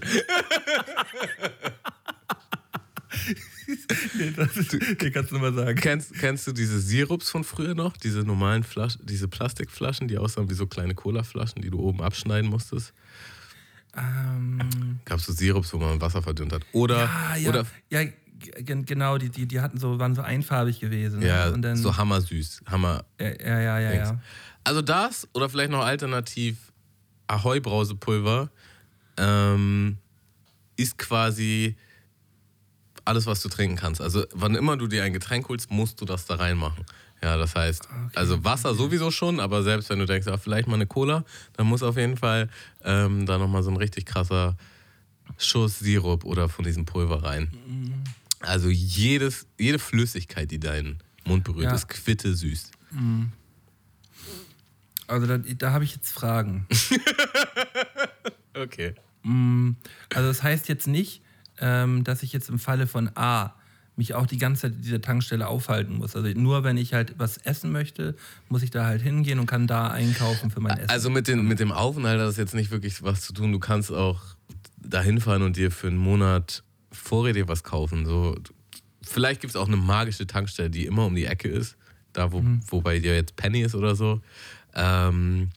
nee, das ist, nee, kannst du mal sagen. Kennst, kennst du diese Sirups von früher noch? Diese normalen Flaschen, diese Plastikflaschen, die aussahen wie so kleine Colaflaschen, die du oben abschneiden musstest? Ähm. Gab es so Sirups, wo man Wasser verdünnt hat? Oder, ja, ja, oder ja, genau, die, die, die hatten so, waren so einfarbig gewesen. ne? Ja, und dann, so hammersüß. Hammer. ja, ja, ja, ja. Also das oder vielleicht noch alternativ Ahoi Brausepulver ähm, ist quasi alles, was du trinken kannst. Also wann immer du dir ein Getränk holst, musst du das da reinmachen. Ja, das heißt, also Wasser sowieso schon, aber selbst wenn du denkst, ah, vielleicht mal eine Cola, dann muss auf jeden Fall ähm, da nochmal so ein richtig krasser Schuss Sirup oder von diesem Pulver rein. Also jedes, jede Flüssigkeit, die deinen Mund berührt, Ja. ist quitte süß. Also da, da habe ich jetzt Fragen. Okay. Also das heißt jetzt nicht, ähm, dass ich jetzt im Falle von A mich auch die ganze Zeit in dieser Tankstelle aufhalten muss. Also nur wenn ich halt was essen möchte, muss ich da halt hingehen und kann da einkaufen für mein Essen. Also mit, den, mit dem Aufenthalt hat das jetzt nicht wirklich was zu tun. Du kannst auch da hinfahren und dir für einen Monat Vorräte was kaufen. So, vielleicht gibt es auch eine magische Tankstelle, die immer um die Ecke ist. Da, wo, Mhm. wo bei dir jetzt Penny ist oder so. Ähm,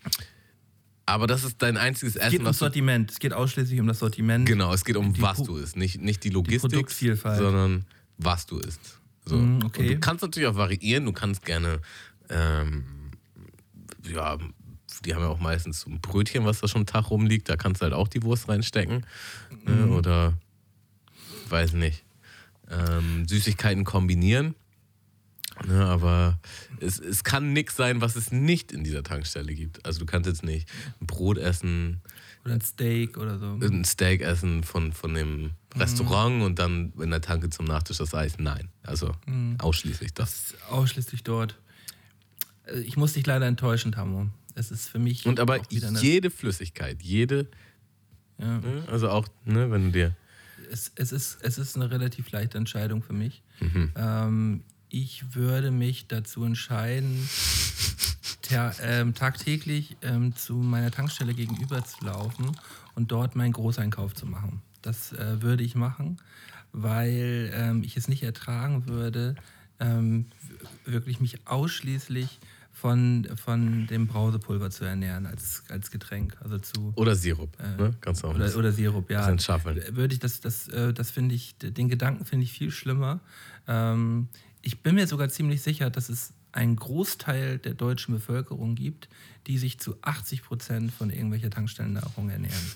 aber das ist dein einziges es Essen, geht ums was Sortiment. Es geht ausschließlich um das Sortiment. Genau, es geht um Die was du isst. Nicht, nicht die Logistik, Produktvielfalt. sondern was du isst. So. Mm, okay. Und du kannst natürlich auch variieren. Du kannst gerne, ähm, ja, die haben ja auch meistens so ein Brötchen, was da schon einen Tag rumliegt. Da kannst du halt auch die Wurst reinstecken. Mm. Oder, weiß nicht, ähm, Süßigkeiten kombinieren. Ne, aber es, es kann nichts sein, was es nicht in dieser Tankstelle gibt. Also du kannst jetzt nicht ein Brot essen, Oder ein Steak oder so. ein Steak essen von, von dem Restaurant und dann in der Tanke zum Nachtisch das Eis. Nein, also ausschließlich das. Das ausschließlich dort. Äh, Ich muss dich leider enttäuschen, Tamo. Es ist für mich Und aber jede Flüssigkeit, jede, ja, ne, also auch, ne, wenn du dir, es, es, ist, es ist eine relativ leichte Entscheidung für mich. Mhm. Ähm, ich würde mich dazu entscheiden, ähm, tagtäglich ähm, zu meiner Tankstelle gegenüber zu laufen und dort meinen Großeinkauf zu machen. Das äh, würde ich machen, weil ähm, ich es nicht ertragen würde, ähm, wirklich mich ausschließlich von, von dem Brausepulver zu ernähren als, als Getränk. Also zu, oder Sirup, ne, ganz auch. oder, oder Sirup, ja. bisschen. Würde ich das, das, äh, das finde ich, den Gedanken finde ich viel schlimmer. Ähm, ich bin mir sogar ziemlich sicher, dass es einen Großteil der deutschen Bevölkerung gibt, die sich zu 80 Prozent von irgendwelcher Tankstellennahrung ernähren.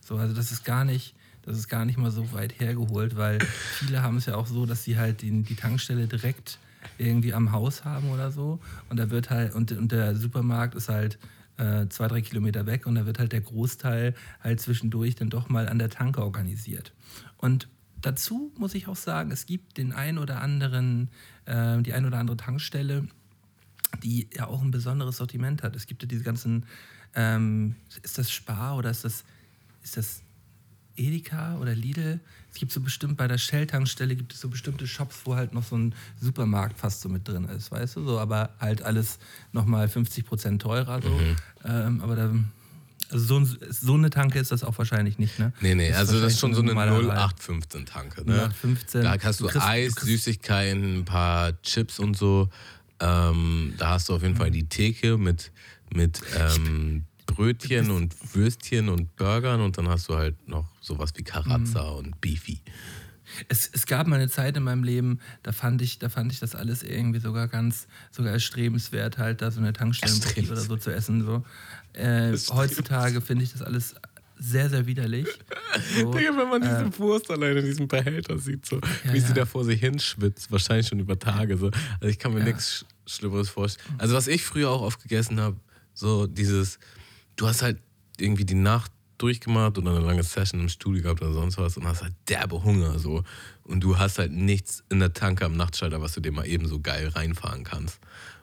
So, also das ist gar nicht, das ist gar nicht mal so weit hergeholt, weil viele haben es ja auch so, dass sie halt die, die Tankstelle direkt irgendwie am Haus haben oder so. Und da wird halt, und, und der Supermarkt ist halt äh, zwei, drei Kilometer weg und da wird halt der Großteil halt zwischendurch dann doch mal an der Tanke organisiert. Und dazu muss ich auch sagen, es gibt den ein oder anderen, äh, die ein oder andere Tankstelle, die ja auch ein besonderes Sortiment hat. Es gibt ja diese ganzen, ähm, ist das Spar oder ist das, ist das Edeka oder Lidl? Es gibt so bestimmt bei der Shell-Tankstelle gibt es so bestimmte Shops, wo halt noch so ein Supermarkt fast so mit drin ist, weißt du? So, aber halt alles nochmal 50 Prozent teurer so. Ähm, aber da, also so, so eine Tanke ist das auch wahrscheinlich nicht, ne? Nee, nee, also das ist schon so eine normaler 0815-Tanke. Ne? 0815. Da hast du, kriegst- Eis, kriegst- Süßigkeiten, ein paar Chips und so. Ähm, da hast du auf jeden Fall die Theke mit, mit ähm, Brötchen und Würstchen und Burgern und dann hast du halt noch sowas wie Karazza Mhm. und Beefy. Es, es gab mal eine Zeit in meinem Leben, da fand ich, da fand ich das alles irgendwie sogar ganz, sogar erstrebenswert, halt da so eine Tankstellenbuffet oder so zu essen. So. Äh, heutzutage finde ich das alles sehr, sehr widerlich. So, Digga, wenn man diese äh, Wurst alleine in diesem Behälter sieht, so Ja, wie sie ja. da vor sich hinschwitzt, wahrscheinlich schon über Tage. So. Also ich kann mir nichts Sch- Schlimmeres vorstellen. Also was ich früher auch oft gegessen habe, so dieses, du hast halt irgendwie die Nacht durchgemacht oder eine lange Session im Studio gehabt oder sonst was und hast halt derbe Hunger so und du hast halt nichts in der Tanke am Nachtschalter, was du dir mal eben so geil reinfahren kannst.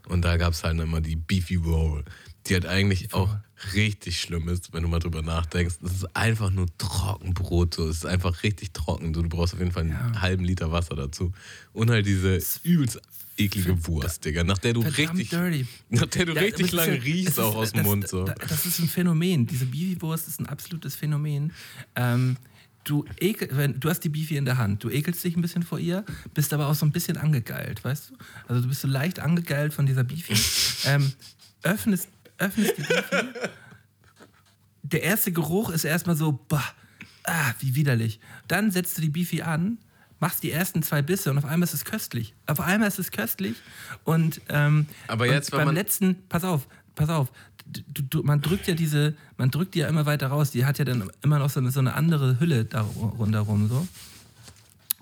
Und da gab es halt immer die Beefy Roll, die halt eigentlich auch richtig schlimm ist, wenn du mal drüber nachdenkst. Das ist einfach nur Trockenbrot, so. Es ist einfach richtig trocken. Du, du brauchst auf jeden Fall einen halben Liter Wasser dazu. Und halt diese übelst eklige Wurst, Digga, nach der du verdammt richtig, dirty. nach der du Ja, richtig lange ja- riechst auch ist- aus dem das, Mund. So. da- Das ist ein Phänomen. Diese Bifi-Wurst ist ein absolutes Phänomen. Ähm, du, ekel, wenn, du hast die Bifi in der Hand, du ekelst dich ein bisschen vor ihr, bist aber auch so ein bisschen angegeilt, weißt du? Also du bist so leicht angegeilt von dieser Bifi. ähm, öffnest, öffnest die Bifi. Der erste Geruch ist erstmal so, bah, ah, wie widerlich. Dann setzt du die Bifi an, machst die ersten zwei Bisse und auf einmal ist es köstlich. Auf einmal ist es köstlich und, ähm, Aber jetzt, und beim letzten, pass auf, pass auf, du, du, man drückt ja diese, man drückt die ja immer weiter raus. Die hat ja dann immer noch so eine, so eine andere Hülle da rundherum so.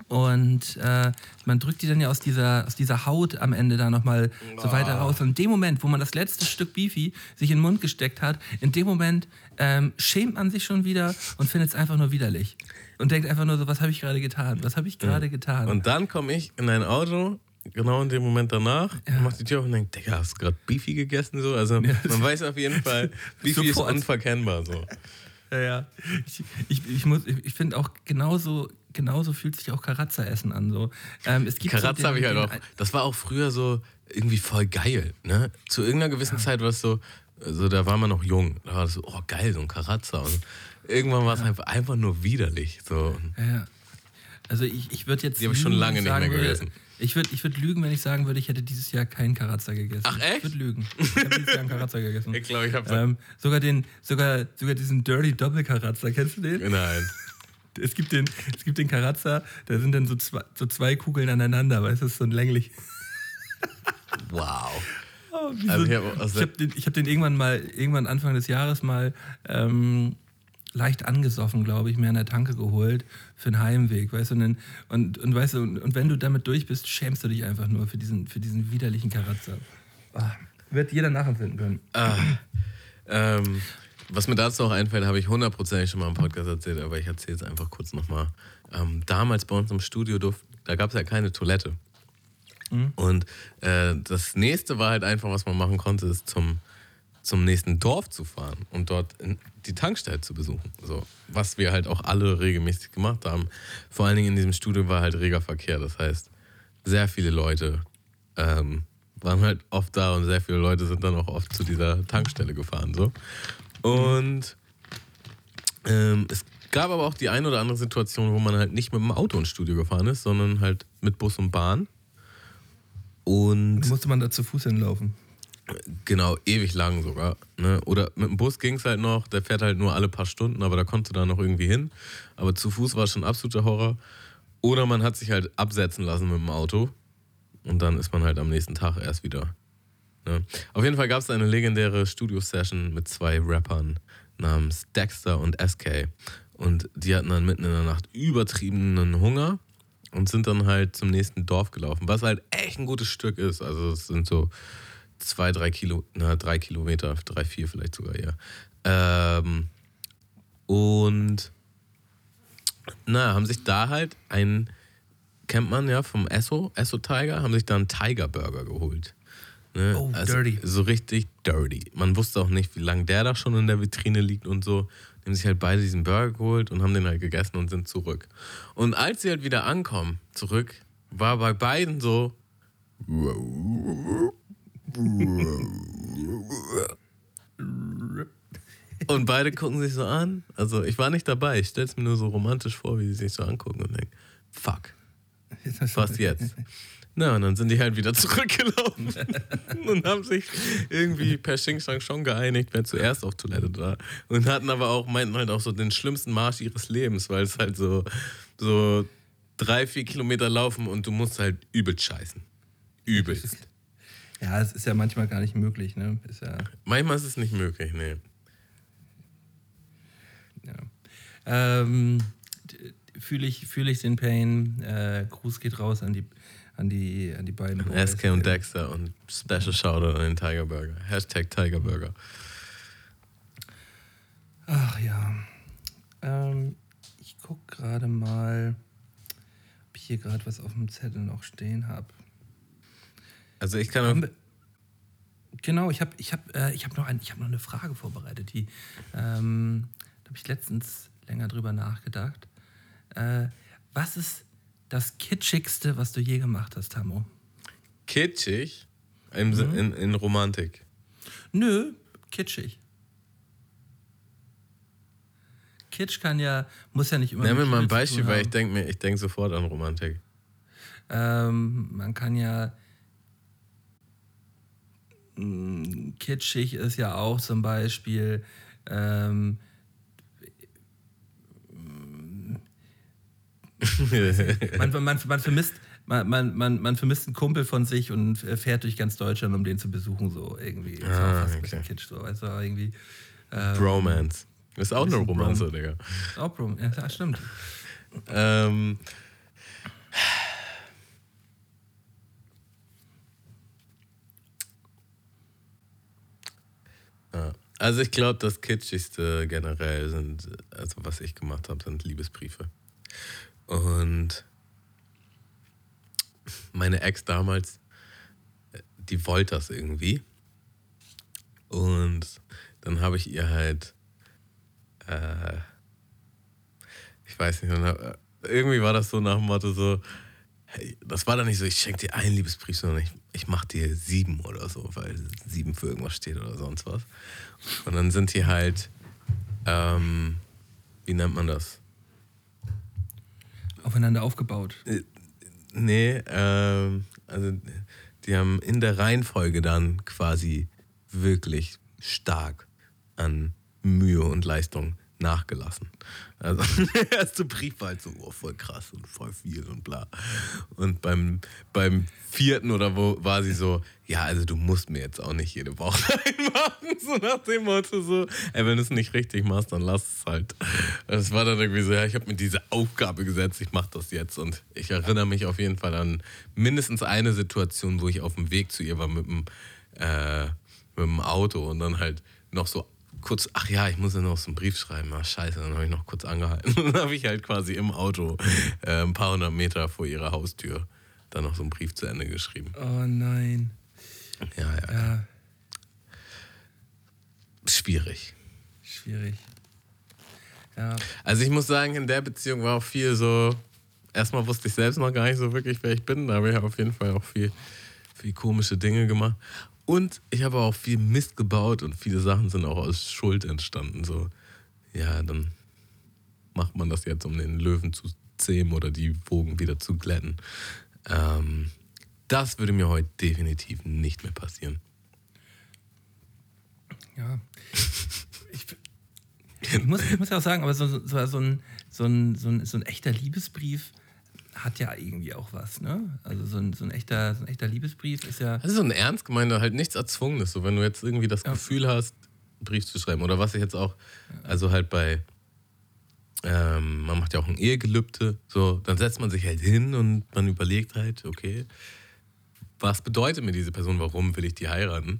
Und äh, man drückt die dann ja aus dieser, aus dieser Haut am Ende da nochmal so weiter raus. Und in dem Moment, wo man das letzte Stück Beefy sich in den Mund gesteckt hat, in dem Moment ähm, schämt man sich schon wieder und findet es einfach nur widerlich. Und denkt einfach nur so, was habe ich gerade getan? Was habe ich gerade getan? Und dann komme ich in ein Auto, genau in dem Moment danach, mach die Tür auf und denke, Digga, hast du gerade Beefy gegessen? So? Also man weiß auf jeden Fall, Beefy ist unverkennbar. So. Ja, ja. Ich, ich, ich, muss- ich finde auch genauso, genauso fühlt sich auch Karazza-Essen an. So. Ähm, es gibt so den- habe ich halt auch. Das war auch früher so irgendwie voll geil. Ne? Zu irgendeiner gewissen Zeit war es so, so, da war man noch jung. Da war das so, oh geil, so ein Karatza. Und irgendwann war es einfach, einfach nur widerlich. So. Ja. Also ich, ich würde jetzt. Die habe ich schon lange nicht mehr gegessen. Ich würde ich würd lügen, wenn ich sagen würde, ich hätte dieses Jahr keinen Karazza gegessen. Ach, echt? Ich würde lügen. Ich habe dieses Jahr einen Karazza gegessen. Ich glaube, ich habe Ähm, sogar, den, sogar, sogar diesen Dirty Doppelkarazza, kennst du den? Nein. Es gibt den, es gibt den Karazza, da sind dann so zwei, so zwei Kugeln aneinander, weißt du, so ein länglich. Wow. Oh, Also so- ich hab habe den, ich hab den irgendwann mal, irgendwann Anfang des Jahres mal ähm, leicht angesoffen, glaube ich, mir an der Tanke geholt für einen Heimweg, weißt du, und, und, und weißt du, und, und wenn du damit durch bist, schämst du dich einfach nur für diesen, für diesen widerlichen Karatzer. Ah, wird jeder nachempfinden können. Ähm, was mir dazu auch einfällt, habe ich hundertprozentig schon mal im Podcast erzählt, aber ich erzähle es einfach kurz nochmal. Ähm, damals bei uns im Studio, durf, da gab es ja keine Toilette. Und äh, das nächste war halt einfach, was man machen konnte, ist zum, zum nächsten Dorf zu fahren und dort die Tankstelle zu besuchen. So, was wir halt auch alle regelmäßig gemacht haben. Vor allen Dingen in diesem Studio war halt reger Verkehr. Das heißt, sehr viele Leute ähm, waren halt oft da und sehr viele Leute sind dann auch oft zu dieser Tankstelle gefahren. So. Und ähm, es gab aber auch die ein oder andere Situation, wo man halt nicht mit dem Auto ins Studio gefahren ist, sondern halt mit Bus und Bahn. Und Musste man da zu Fuß hinlaufen. Genau, ewig lang sogar. Ne? Oder mit dem Bus ging es halt noch, der fährt halt nur alle paar Stunden, aber da konntest du da noch irgendwie hin. Aber zu Fuß war schon absoluter Horror. Oder man hat sich halt absetzen lassen mit dem Auto und dann ist man halt am nächsten Tag erst wieder. Ne? Auf jeden Fall gab es eine legendäre Studio-Session mit zwei Rappern namens Dexter und SK. Und die hatten dann mitten in der Nacht übertriebenen Hunger und sind dann halt zum nächsten Dorf gelaufen, was halt echt ein gutes Stück ist. Also es sind so zwei, drei Kilo, na, drei Kilometer, drei, vier vielleicht sogar eher. Ähm, und na, haben sich da halt ein, kennt man ja vom Esso, Esso Tiger, haben sich da einen Tiger Burger geholt. Ne? Oh, dirty. So richtig dirty. Man wusste auch nicht, wie lange der da schon in der Vitrine liegt und so. Die haben sich halt beide diesen Burger geholt und haben den halt gegessen und sind zurück. Und als sie halt wieder ankommen, zurück, war bei beiden so, Und beide gucken sich so an. Also ich war nicht dabei. Ich stelle es mir nur so romantisch vor, wie sie sich so angucken und denken, fuck, was jetzt? Na, und dann sind die halt wieder zurückgelaufen und haben sich irgendwie per Xing Shang schon geeinigt, wer zuerst auf Toilette war. Und hatten aber auch, meinten halt auch so den schlimmsten Marsch ihres Lebens, weil es halt so, so drei, vier Kilometer laufen und du musst halt übel scheißen. Übelst. Ja, es ist ja manchmal gar nicht möglich, ne? Ist ja, Manchmal ist es nicht möglich, nee. ja. Ähm, Fühle ich, fühl ich den Pain. Äh, Gruß geht raus an die, an die, an die beiden. Boys. SK und Dexter und Special Shoutout an den Tiger Burger. Hashtag Tiger Burger. Ach ja. Ähm, ich gucke gerade mal, ob ich hier gerade was auf dem Zettel noch stehen habe. Also ich kann Genau, ich habe ich hab, äh, ich hab noch, ein, ich hab noch eine Frage vorbereitet. Die, ähm, da habe ich letztens länger drüber nachgedacht. Äh, was ist das Kitschigste, was du je gemacht hast, Tamo? kitschig im, Sin- in, in Romantik. Nö, kitschig. Kitsch kann ja, muss ja nicht immer. Nenn mir mal ein Beispiel, weil ich denke mir, ich denke sofort an Romantik. Ähm, man kann ja. Mh, Kitschig ist ja auch zum Beispiel. Ähm, man, man, man, vermisst, man, man, man, man vermisst einen Kumpel von sich und fährt durch ganz Deutschland, um den zu besuchen, so irgendwie. Das Ah, war fast ein okay. kitsch, so. Also irgendwie. Ähm, Bromance. Ist auch eine Romanze, Brom- Digga. Auch Brom, ja, stimmt. Ähm, ja. Also ich glaube, das Kitschigste generell sind, also was ich gemacht habe, sind Liebesbriefe. Und meine Ex damals, die wollte das irgendwie. Und dann habe ich ihr halt, äh, ich weiß nicht, hab, irgendwie war das so nach dem Motto so, hey, das war dann nicht so, ich schenke dir einen Liebesbrief, sondern ich, ich mache dir sieben oder so, weil sieben für irgendwas steht oder sonst was. Und dann sind die halt, ähm, wie nennt man das? Aufeinander aufgebaut. Nee, ähm, also die haben in der Reihenfolge dann quasi wirklich stark an Mühe und Leistung nachgelassen. Also der erste Brief war halt so oh, voll krass und voll viel und bla. Und beim, beim vierten oder wo war sie so, ja, also du musst mir jetzt auch nicht jede Woche einmachen, so nach dem Motto so, ey, wenn du es nicht richtig machst, dann lass es halt. Das war dann irgendwie so, ja, ich habe mir diese Aufgabe gesetzt, ich mache das jetzt und ich erinnere mich auf jeden Fall an mindestens eine Situation, wo ich auf dem Weg zu ihr war mit dem, äh, mit dem Auto und dann halt noch so kurz, ach ja, ich muss ja noch so einen Brief schreiben. Ach scheiße, dann habe ich noch kurz angehalten. Dann habe ich halt quasi im Auto äh, ein paar hundert Meter vor ihrer Haustür dann noch so einen Brief zu Ende geschrieben. Oh nein. Ja, ja. Ja, Schwierig. schwierig. Ja, Also ich muss sagen, in der Beziehung war auch viel so, erstmal wusste ich selbst noch gar nicht so wirklich, wer ich bin. Da habe ich auf jeden Fall auch viel, viel komische Dinge gemacht. Und ich habe auch viel Mist gebaut und viele Sachen sind auch aus Schuld entstanden. So, ja, dann macht man das jetzt, um den Löwen zu zähmen oder die Wogen wieder zu glätten. Ähm, das würde mir heute definitiv nicht mehr passieren. ja. Ich, ich, muss, ich muss ja auch sagen, aber so, so, so, ein, so, ein, so, ein, so ein echter Liebesbrief hat ja irgendwie auch was, ne? Also so ein, so ein, echter, so ein echter Liebesbrief ist ja. Das ist so ein ernst gemeinter, halt nichts Erzwungenes. So, wenn du jetzt irgendwie das Gefühl hast, einen Brief zu schreiben. Oder was ich jetzt auch, also halt bei, ähm, man macht ja auch ein Ehegelübde, so, dann setzt man sich halt hin und man überlegt halt, okay, was bedeutet mir diese Person, warum will ich die heiraten?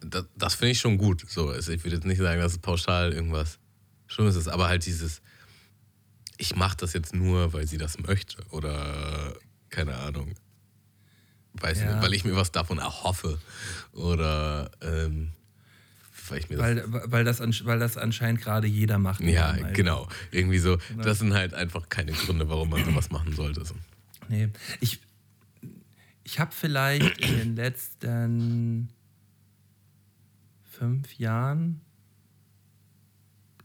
Das, das finde ich schon gut. So, also ich würde jetzt nicht sagen, dass es pauschal irgendwas Schlimmes ist, aber halt dieses, ich mache das jetzt nur, weil sie das möchte. Oder keine Ahnung. Weiß Ja. nicht, weil ich mir was davon erhoffe. Oder ähm, weil ich mir das. Weil, weil, das, weil das anscheinend gerade jeder macht. Ja, Alter. genau. Irgendwie so. Das sind halt einfach keine Gründe, warum man sowas machen sollte. So. Nee. Ich, ich habe vielleicht in den letzten fünf Jahren,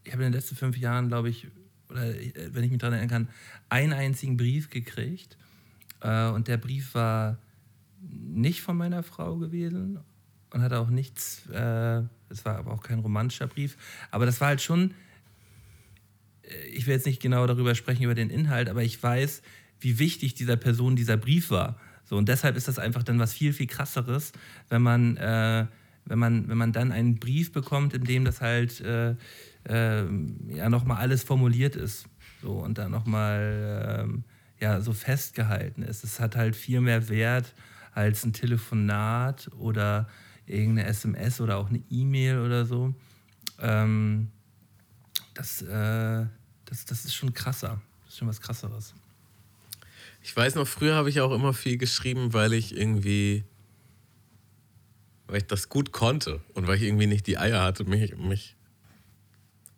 ich habe in den letzten fünf Jahren, glaube ich, oder äh, wenn ich mich daran erinnern kann, einen einzigen Brief gekriegt. Äh, und der Brief war nicht von meiner Frau gewesen und hatte auch nichts, äh, es war aber auch kein romantischer Brief, aber das war halt schon, ich will jetzt nicht genau darüber sprechen, über den Inhalt, aber ich weiß, wie wichtig dieser Person dieser Brief war. So, und deshalb ist das einfach dann was viel, viel krasseres, wenn man, äh, wenn man, wenn man dann einen Brief bekommt, in dem das halt äh, äh, ja nochmal alles formuliert ist. So, und dann nochmal ähm, ja, so festgehalten ist. Es hat halt viel mehr Wert als ein Telefonat oder irgendeine SMS oder auch eine E-Mail oder so. Ähm, das, äh, das, das ist schon krasser. Das ist schon was krasseres. Ich weiß noch, früher habe ich auch immer viel geschrieben, weil ich irgendwie, weil ich das gut konnte und weil ich irgendwie nicht die Eier hatte, mich, mich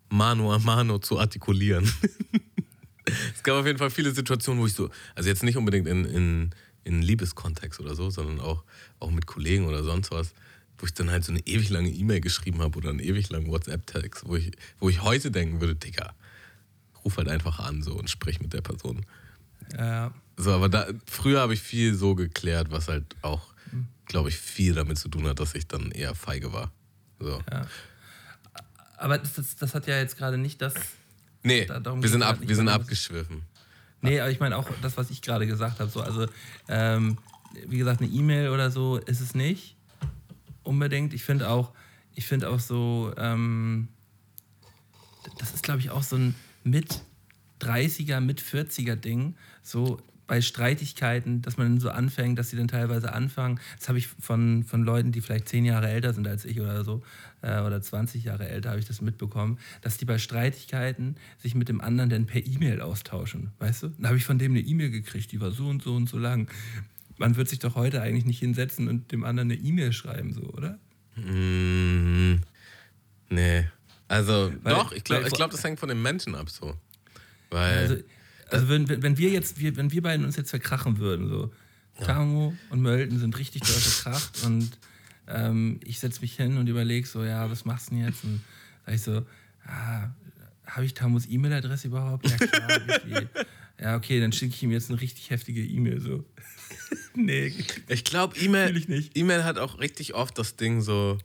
mano a mano zu artikulieren. es gab auf jeden Fall viele Situationen, wo ich so, also jetzt nicht unbedingt in, in, in Liebeskontext oder so, sondern auch, auch mit Kollegen oder sonst was, wo ich dann halt so eine ewig lange E-Mail geschrieben habe oder einen ewig langen WhatsApp-Text, wo ich, wo ich heute denken würde, Digga, ruf halt einfach an so und sprich mit der Person. Ja, So, aber da, früher habe ich viel so geklärt, was halt auch, glaube ich, viel damit zu tun hat, dass ich dann eher feige war. So. ja. Aber das, das, das hat ja jetzt gerade nicht das. Nee, Da- wir sind, ab, wir sind abgeschwiffen. Nee, aber ich meine auch das, was ich gerade gesagt habe. So, also, ähm, wie gesagt, eine E-Mail oder so ist es nicht unbedingt. Ich finde auch, ich finde auch so, ähm, das ist, glaube ich, auch so ein mit 30er, mit 40er Ding. So, bei Streitigkeiten, dass man so anfängt, dass sie dann teilweise anfangen. Das habe ich von, von Leuten, die vielleicht zehn Jahre älter sind als ich oder so, äh, oder 20 Jahre älter, habe ich das mitbekommen, dass die bei Streitigkeiten sich mit dem anderen dann per E-Mail austauschen. Weißt du? Dann habe ich von dem eine E-Mail gekriegt, die war so und so und so lang. Man wird sich doch heute eigentlich nicht hinsetzen und dem anderen eine E-Mail schreiben, so, oder? Mm, nee. Also, Weil- doch, ich glaube, glaub, das hängt von den Menschen ab so. Weil. Also, also wenn, wenn wir jetzt, wir, wenn wir beiden uns jetzt verkrachen würden, so Tamo und Mölden sind richtig doll verkracht und ähm, ich setze mich hin und überlege so, ja, was machst du denn jetzt? Und sag ich so, ah, habe ich Tamos E-Mail-Adresse überhaupt? Ja klar, ja okay, dann schicke ich ihm jetzt eine richtig heftige E-Mail so. nee, Ich glaube, E-Mail. E-Mail hat auch richtig oft das Ding so.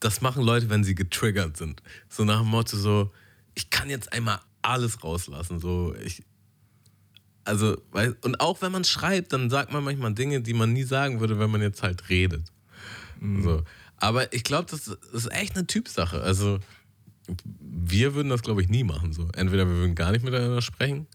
Das machen Leute, wenn sie getriggert sind. So nach dem Motto so, ich kann jetzt einmal alles rauslassen. So, ich. Also, weil, und auch wenn man schreibt, dann sagt man manchmal Dinge, die man nie sagen würde, wenn man jetzt halt redet. So. Aber ich glaube, das ist echt eine Typsache. Also, wir würden das, glaube ich, nie machen. So. Entweder wir würden gar nicht miteinander sprechen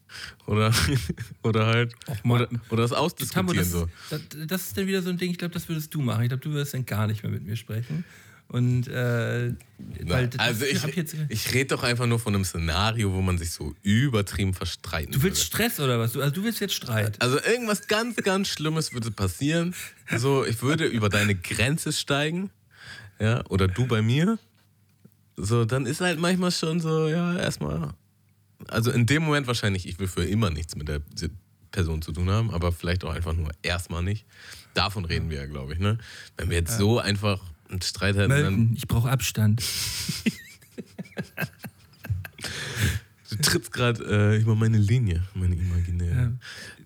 oder, oder halt. Oder, oder das ausdiskutieren. das, so. das, das ist dann wieder so ein Ding, ich glaube, das würdest du machen. Ich glaube, du würdest dann gar nicht mehr mit mir sprechen. Und äh, weil das also ich, jetzt, ich rede doch einfach nur von einem Szenario, wo man sich so übertrieben verstreiten Du willst würde. Stress oder was? Du, also du willst jetzt Streit. Also irgendwas ganz, ganz Schlimmes würde passieren. So, ich würde über deine Grenze steigen. Ja, oder du bei mir. So, dann ist halt manchmal schon so, ja, erstmal. Also in dem Moment wahrscheinlich, ich will für immer nichts mit der Person zu tun haben, aber vielleicht auch einfach nur erstmal nicht. Davon reden wir ja, glaube ich, ne? Wenn wir jetzt so einfach einen Streit dann. Melden, ich brauche Abstand. Du trittst gerade äh, über meine Linie, meine imaginäre.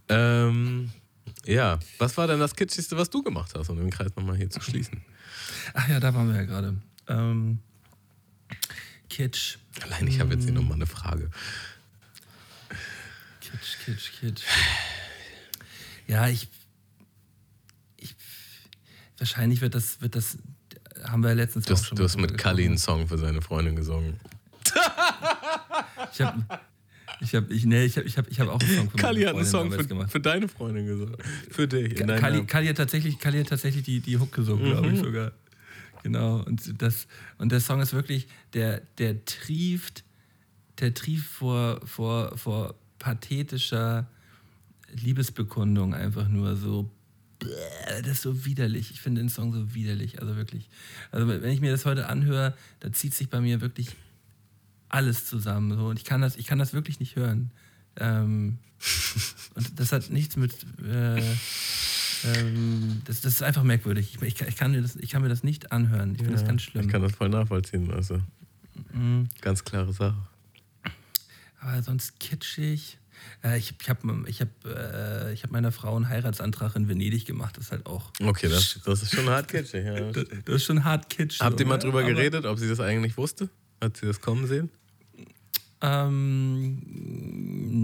Ja. Ähm, ja, was war denn das Kitschigste, was du gemacht hast, um den Kreis nochmal hier zu schließen? Ach ja, da waren wir ja gerade. Ähm, Kitsch. Allein, ich habe jetzt hier nochmal eine Frage. Kitsch, Kitsch, Kitsch. Ja, ich. ich wahrscheinlich wird das, wird das. Haben wir ja letztens Du auch hast, schon du hast mit Kali einen. Song für seine Freundin gesungen. Ich habe. Ich habe ich, nee, ich hab, ich hab, ich hab auch einen Song für Kali hat einen Song für, gemacht. für deine Freundin gesungen. Für dich. Kali. Kali hat tatsächlich, Kali hat tatsächlich die, die Hook gesungen, glaube Mhm. ich sogar. Genau. Und, das, und der Song ist wirklich, der, der trieft, der trieft vor, vor, vor pathetischer Liebesbekundung einfach nur so. Das ist so widerlich. Ich finde den Song so widerlich. Also wirklich. Also wenn ich mir das heute anhöre, da zieht sich bei mir wirklich alles zusammen. So. Und ich kann das, ich kann das wirklich nicht hören. Ähm, und das hat nichts mit. Äh, ähm, das, das ist einfach merkwürdig. Ich, ich, kann- ich, kann mir das, ich kann mir das nicht anhören. Ich finde das Ja, ganz schlimm. Ich kann das voll nachvollziehen. Also, Mhm. ganz klare Sache. Aber sonst kitschig. Äh, ich ich habe ich hab, äh, ich hab meiner Frau einen Heiratsantrag in Venedig gemacht. Das ist halt auch. Okay, das, das ist schon hart kitschig. Ja. Das, das ist schon hart kitsch. Habt ihr mal ne? drüber Aber, geredet, ob sie das eigentlich wusste? Hat sie das kommen sehen? Ähm,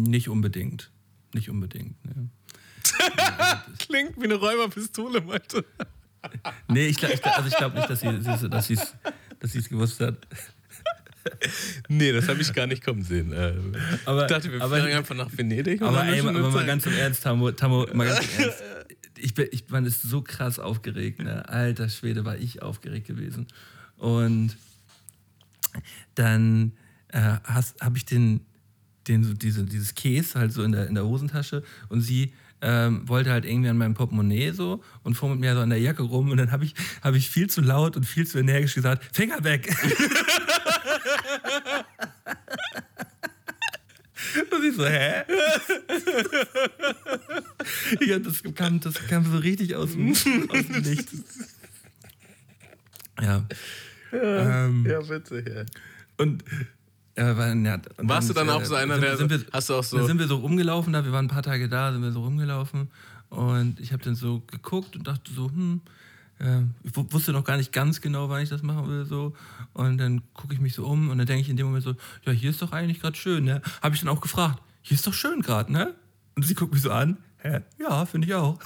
nicht unbedingt. Nicht unbedingt. Ne. Klingt wie eine Räuberpistole, meinte. Nee, ich glaube ich, also ich glaub nicht, dass sie es dass sie's gewusst hat. Nee, das habe ich gar nicht kommen sehen. Äh, Aber- ich dachte, wir aber- fliegen einfach nach Venedig. Aber, ey, aber mal ganz im Ernst, Tamo, Tamo mal ganz im Ernst. Ich, bin, ich man ist so krass aufgeregt, ne? Alter Schwede, war ich aufgeregt gewesen. Und dann äh, habe ich den, den so diese, dieses Käse halt so in der, in der Hosentasche und sie ähm, wollte halt irgendwie an meinem Portemonnaie so und fuhr mit mir so an der Jacke rum und dann habe ich, hab ich viel zu laut und viel zu energisch gesagt, Finger weg! Und ich so, hä? ja, das kam, das kam so richtig aus dem, aus dem Nichts. Ja. Ähm, Ja, bitte, ja. und, äh, war, ja, und Warst du dann auch so einer, sind, der sind wir, so- hast du auch so- Dann sind wir so rumgelaufen, da wir waren ein paar Tage da, sind wir so rumgelaufen und ich habe dann so geguckt und dachte so, hm, äh, ich wu- wusste noch gar nicht ganz genau, wann ich das machen will so und dann gucke ich mich so um und dann denke ich in dem Moment so, ja, hier ist doch eigentlich gerade schön, ne? Habe ich dann auch gefragt, hier ist doch schön gerade, ne? Und sie guckt mich so an, hä? Ja, finde ich auch.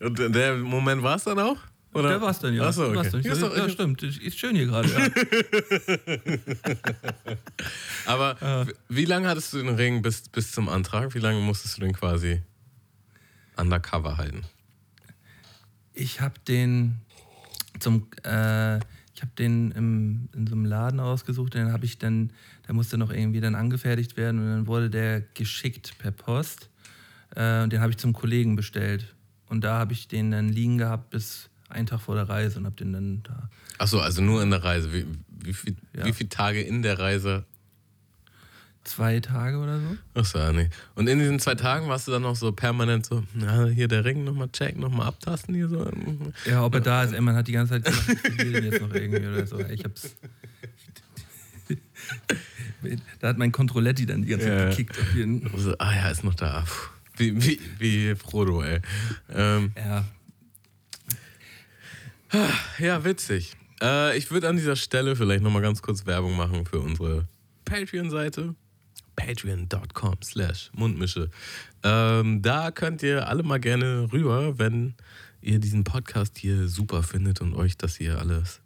Und in der Moment war es dann auch? Oder? Der war's dann, ja. Achso, okay. Dann. Ich Ja, so, doch- ja, stimmt, ist schön hier gerade, ja. Aber Ah. w- wie lange hattest du den Ring bis, bis zum Antrag? Wie lange musstest du den quasi undercover halten? Ich habe den zum, äh, ich habe den im, in so einem Laden ausgesucht, den habe ich dann, der musste noch irgendwie dann angefertigt werden und dann wurde der geschickt per Post. Äh, und den habe ich zum Kollegen bestellt. Und da habe ich den dann liegen gehabt bis einen Tag vor der Reise und habe den dann da Achso, also nur in der Reise. Wie, wie, viel, Ja. wie viele Tage in der Reise? Zwei Tage oder so. Achso, ja, nee. Und in diesen zwei Tagen warst du dann noch so permanent so, na, hier der Ring nochmal checken, nochmal abtasten hier so. Ja, ob er da ist, ey, man hat die ganze Zeit gedacht, ich verliere den jetzt noch irgendwie oder so. Ich hab's. da hat mein Controletti dann die ganze Zeit Ja. gekickt auf jeden So, ah ja, ist noch da. Wie, wie, wie Frodo, ey. Ähm, Ja, Ja, witzig. Äh, ich würde an dieser Stelle vielleicht nochmal ganz kurz Werbung machen für unsere Patreon-Seite. Patreon.com slash Mundmische. Ähm, da könnt ihr alle mal gerne rüber, wenn ihr diesen Podcast hier super findet und euch das hier alles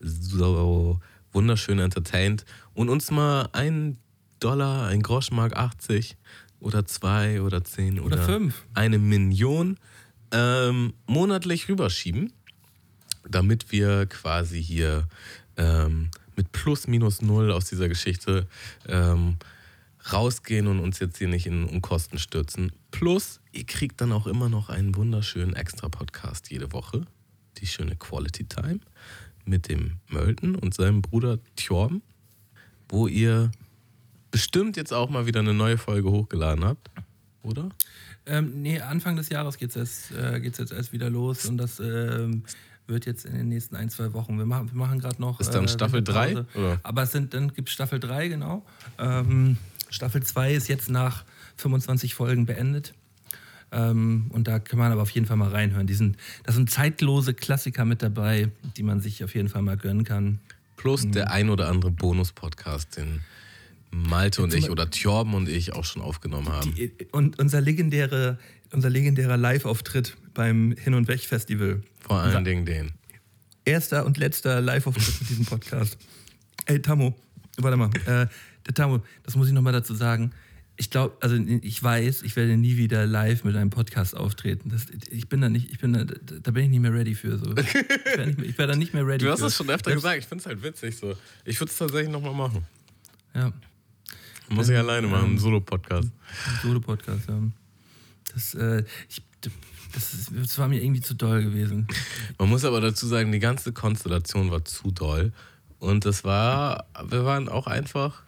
so wunderschön entertaint und uns mal ein Dollar, ein Groschmark 80 oder zwei oder zehn oder, Oder fünf. eine Million ähm, monatlich rüberschieben damit wir quasi hier ähm, mit plus minus null aus dieser Geschichte ähm, rausgehen und uns jetzt hier nicht in Unkosten stürzen. Plus, ihr kriegt dann auch immer noch einen wunderschönen Extra-Podcast jede Woche. Die schöne Quality Time mit dem Mölten und seinem Bruder Thorben, wo ihr bestimmt jetzt auch mal wieder eine neue Folge hochgeladen habt, oder? ähm, nee, Anfang des Jahres geht's jetzt, äh, geht's jetzt erst wieder los und das ähm, wird jetzt in den nächsten ein, zwei Wochen. Wir machen, wir machen gerade noch. Ist dann Staffel drei, Winterpause. oder? Aber es sind, dann gibt es Staffel 3, genau. Ähm, Staffel 2 ist jetzt nach 25 Folgen beendet. Ähm, und da kann man aber auf jeden Fall mal reinhören. Die sind, da sind zeitlose Klassiker mit dabei, die man sich auf jeden Fall mal gönnen kann. Plus der ein oder andere Bonus-Podcast, den Malte und ich oder Thorben und ich auch schon aufgenommen haben. Die, und unser, legendäre, unser legendärer Live-Auftritt beim Hin- und Weg-Festival. Vor allen Dingen den. Erster und letzter Live-Auftritt mit diesem Podcast. Ey, Tammo, warte mal. Äh, der Tammo, das muss ich nochmal dazu sagen. Ich glaube, also ich weiß, ich werde nie wieder live mit einem Podcast auftreten. Das, ich bin da nicht, ich bin da, da bin ich nicht mehr ready für. So. Ich wäre wär da nicht mehr ready Du hast es schon öfter gesagt, ich finde es halt witzig so. Ich würde es tatsächlich nochmal machen. Ja, Muss ich alleine machen, einen Solo-Podcast. Solo-Podcast, ja. Das, äh, ich, das, ist, das war mir irgendwie zu doll gewesen. Man muss aber dazu sagen, die ganze Konstellation war zu doll. Und das war, wir waren auch einfach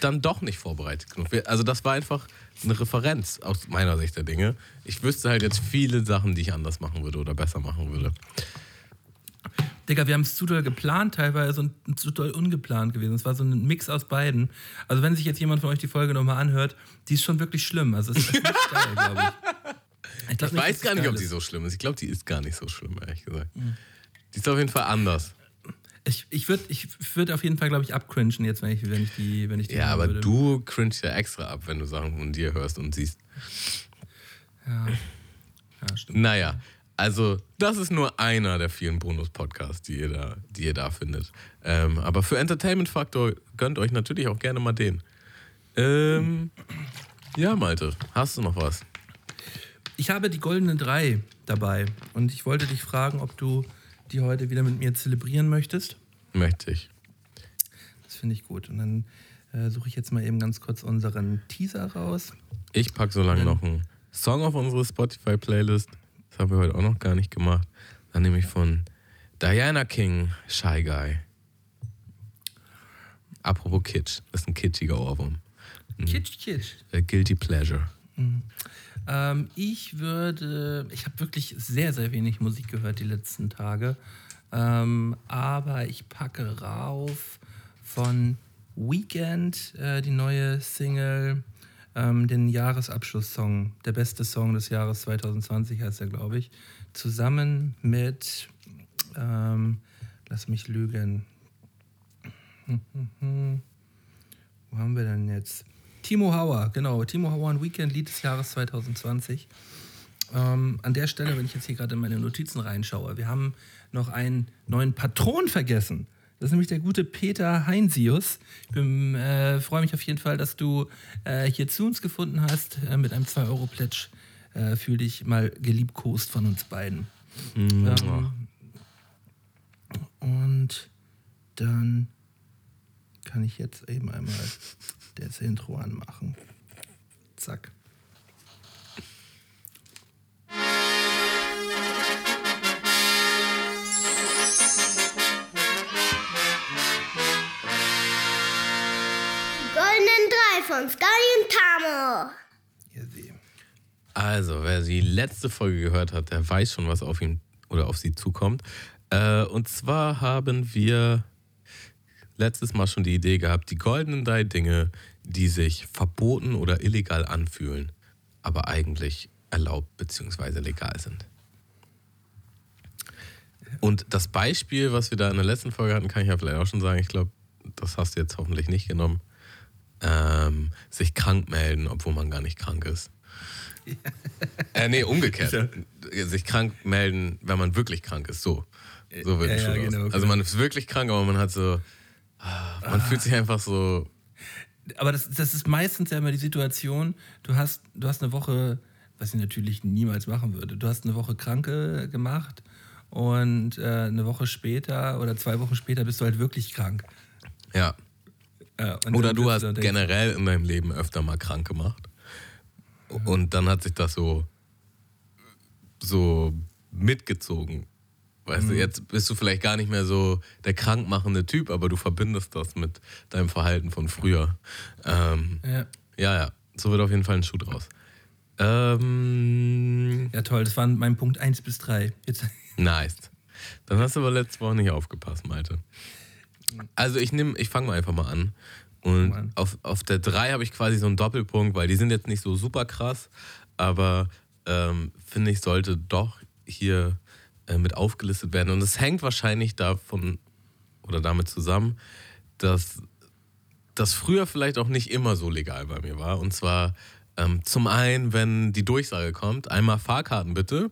dann doch nicht vorbereitet genug. Also das war einfach eine Referenz aus meiner Sicht der Dinge. Ich wüsste halt jetzt viele Sachen, die ich anders machen würde oder besser machen würde. Digga, wir haben es zu doll geplant teilweise und zu doll ungeplant gewesen. Es war so ein Mix aus beiden. Also wenn sich jetzt jemand von euch die Folge nochmal anhört, die ist schon wirklich schlimm. Also es ist nicht geil, glaube ich. Ich, glaub Ich weiß dass gar nicht, ob sie ist. so schlimm ist. Ich glaube, die ist gar nicht so schlimm, ehrlich gesagt. Die ist auf jeden Fall anders. Ich, ich würde ich würd auf jeden Fall, glaube ich, abcringen jetzt, wenn ich, wenn ich die, wenn ich die Ja, aber würde. du cringst ja extra ab, wenn du Sachen von dir hörst und siehst. Ja, ja stimmt. Naja, also das ist nur einer der vielen Bonus-Podcasts, die ihr da, die ihr da findet. Ähm, aber für Entertainment-Faktor gönnt euch natürlich auch gerne mal den. Ähm, ja, Malte, hast du noch was? Ich habe die goldenen drei dabei und ich wollte dich fragen, ob du die heute wieder mit mir zelebrieren möchtest. Möchte ich. Das finde ich gut. Und dann äh, suche ich jetzt mal eben ganz kurz unseren Teaser raus. Ich packe so lange noch einen Song auf unsere Spotify-Playlist. Das haben wir heute auch noch gar nicht gemacht. Dann nehme ich von Diana King, Shy Guy. Apropos Kitsch, das ist ein kitschiger Ohrwurm. Kitsch, kitsch. Guilty Pleasure. Ähm, ich würde, ich habe wirklich sehr, sehr wenig Musik gehört die letzten Tage. Ähm, aber ich packe rauf von Weekend äh, die neue Single, ähm, den Jahresabschlusssong, der beste Song des Jahres 2020 heißt er, glaube ich, zusammen mit, ähm, lass mich lügen, Wo haben wir denn jetzt? Timo Hauer, genau. Timo Hauer, ein Weekend-Lied des Jahres 2020. Ähm, an der Stelle, wenn ich jetzt hier gerade in meine Notizen reinschaue, wir haben noch einen neuen Patron vergessen. Das ist nämlich der gute Peter Heinsius. Ich äh, freue mich auf jeden Fall, dass du äh, hier zu uns gefunden hast äh, mit einem 2-Euro-Pledge. Äh, fühl dich mal geliebkost von uns beiden. Mhm. Ähm, und dann kann ich jetzt eben einmal das Intro anmachen. Zack. goldenen drei von Sky und Tamo. Also, wer die letzte Folge gehört hat, der weiß schon, was auf ihn oder auf sie zukommt. Äh, und zwar haben wir letztes Mal schon die Idee gehabt, die goldenen drei Dinge, die sich verboten oder illegal anfühlen, aber eigentlich erlaubt bzw. legal sind. Und das Beispiel, was wir da in der letzten Folge hatten, kann ich ja vielleicht auch schon sagen. Ich glaube, das hast du jetzt hoffentlich nicht genommen ähm, sich krank melden, obwohl man gar nicht krank ist. äh, nee, umgekehrt. sich krank melden, wenn man wirklich krank ist. So. So wird ja, schon ja, genau, Also man ist wirklich krank, aber man hat so. Man ah. fühlt sich einfach so. Aber das, das ist meistens ja immer die Situation, du hast, du hast eine Woche, was ich natürlich niemals machen würde, du hast eine Woche Kranke gemacht und äh, eine Woche später oder zwei Wochen später bist du halt wirklich krank. Ja. Ja, Oder du hast generell in deinem Leben öfter mal krank gemacht. Mhm. Und dann hat sich das so, so mitgezogen. Weißt mhm. du, jetzt bist du vielleicht gar nicht mehr so der krankmachende Typ, aber du verbindest das mit deinem Verhalten von früher. Ähm, ja. ja, ja. So wird auf jeden Fall ein Schuh draus. Ähm, ja, toll. Das waren mein Punkt 1 bis 3. Jetzt. Nice. Dann hast du aber letzte Woche nicht aufgepasst, Malte. Also ich nehme, ich fange mal einfach mal an. Und auf, auf der 3 habe ich quasi so einen Doppelpunkt, weil die sind jetzt nicht so super krass, aber ähm, finde ich, sollte doch hier äh, mit aufgelistet werden. Und es hängt wahrscheinlich davon oder damit zusammen, dass das früher vielleicht auch nicht immer so legal bei mir war. Und zwar ähm, zum einen, wenn die Durchsage kommt, einmal Fahrkarten bitte,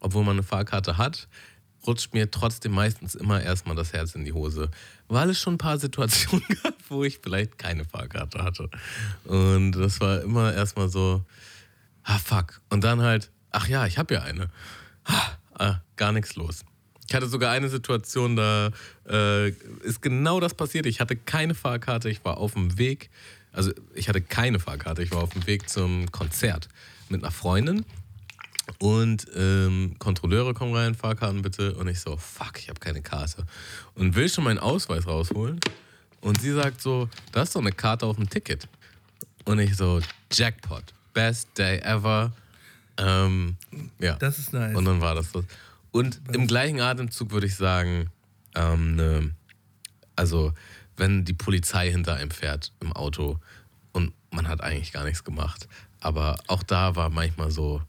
obwohl man eine Fahrkarte hat, rutscht mir trotzdem meistens immer erstmal das Herz in die Hose, weil es schon ein paar Situationen gab, wo ich vielleicht keine Fahrkarte hatte. Und das war immer erstmal so, ah fuck. Und dann halt, ach ja, ich habe ja eine. Ah, gar nichts los. Ich hatte sogar eine Situation, da äh, ist genau das passiert. Ich hatte keine Fahrkarte, ich war auf dem Weg, also ich hatte keine Fahrkarte, ich war auf dem Weg zum Konzert mit einer Freundin und ähm, Kontrolleure kommen rein, Fahrkarten bitte. Und ich so, fuck, ich habe keine Karte. Und will schon meinen Ausweis rausholen. Und sie sagt so, da ist doch eine Karte auf dem Ticket. Und ich so, Jackpot, best day ever. Ähm, ja. Das ist nice. Und dann war das so. Und im gleichen Atemzug würde ich sagen, ähm, ne, also wenn die Polizei hinter einem fährt im Auto und man hat eigentlich gar nichts gemacht. Aber auch da war manchmal so,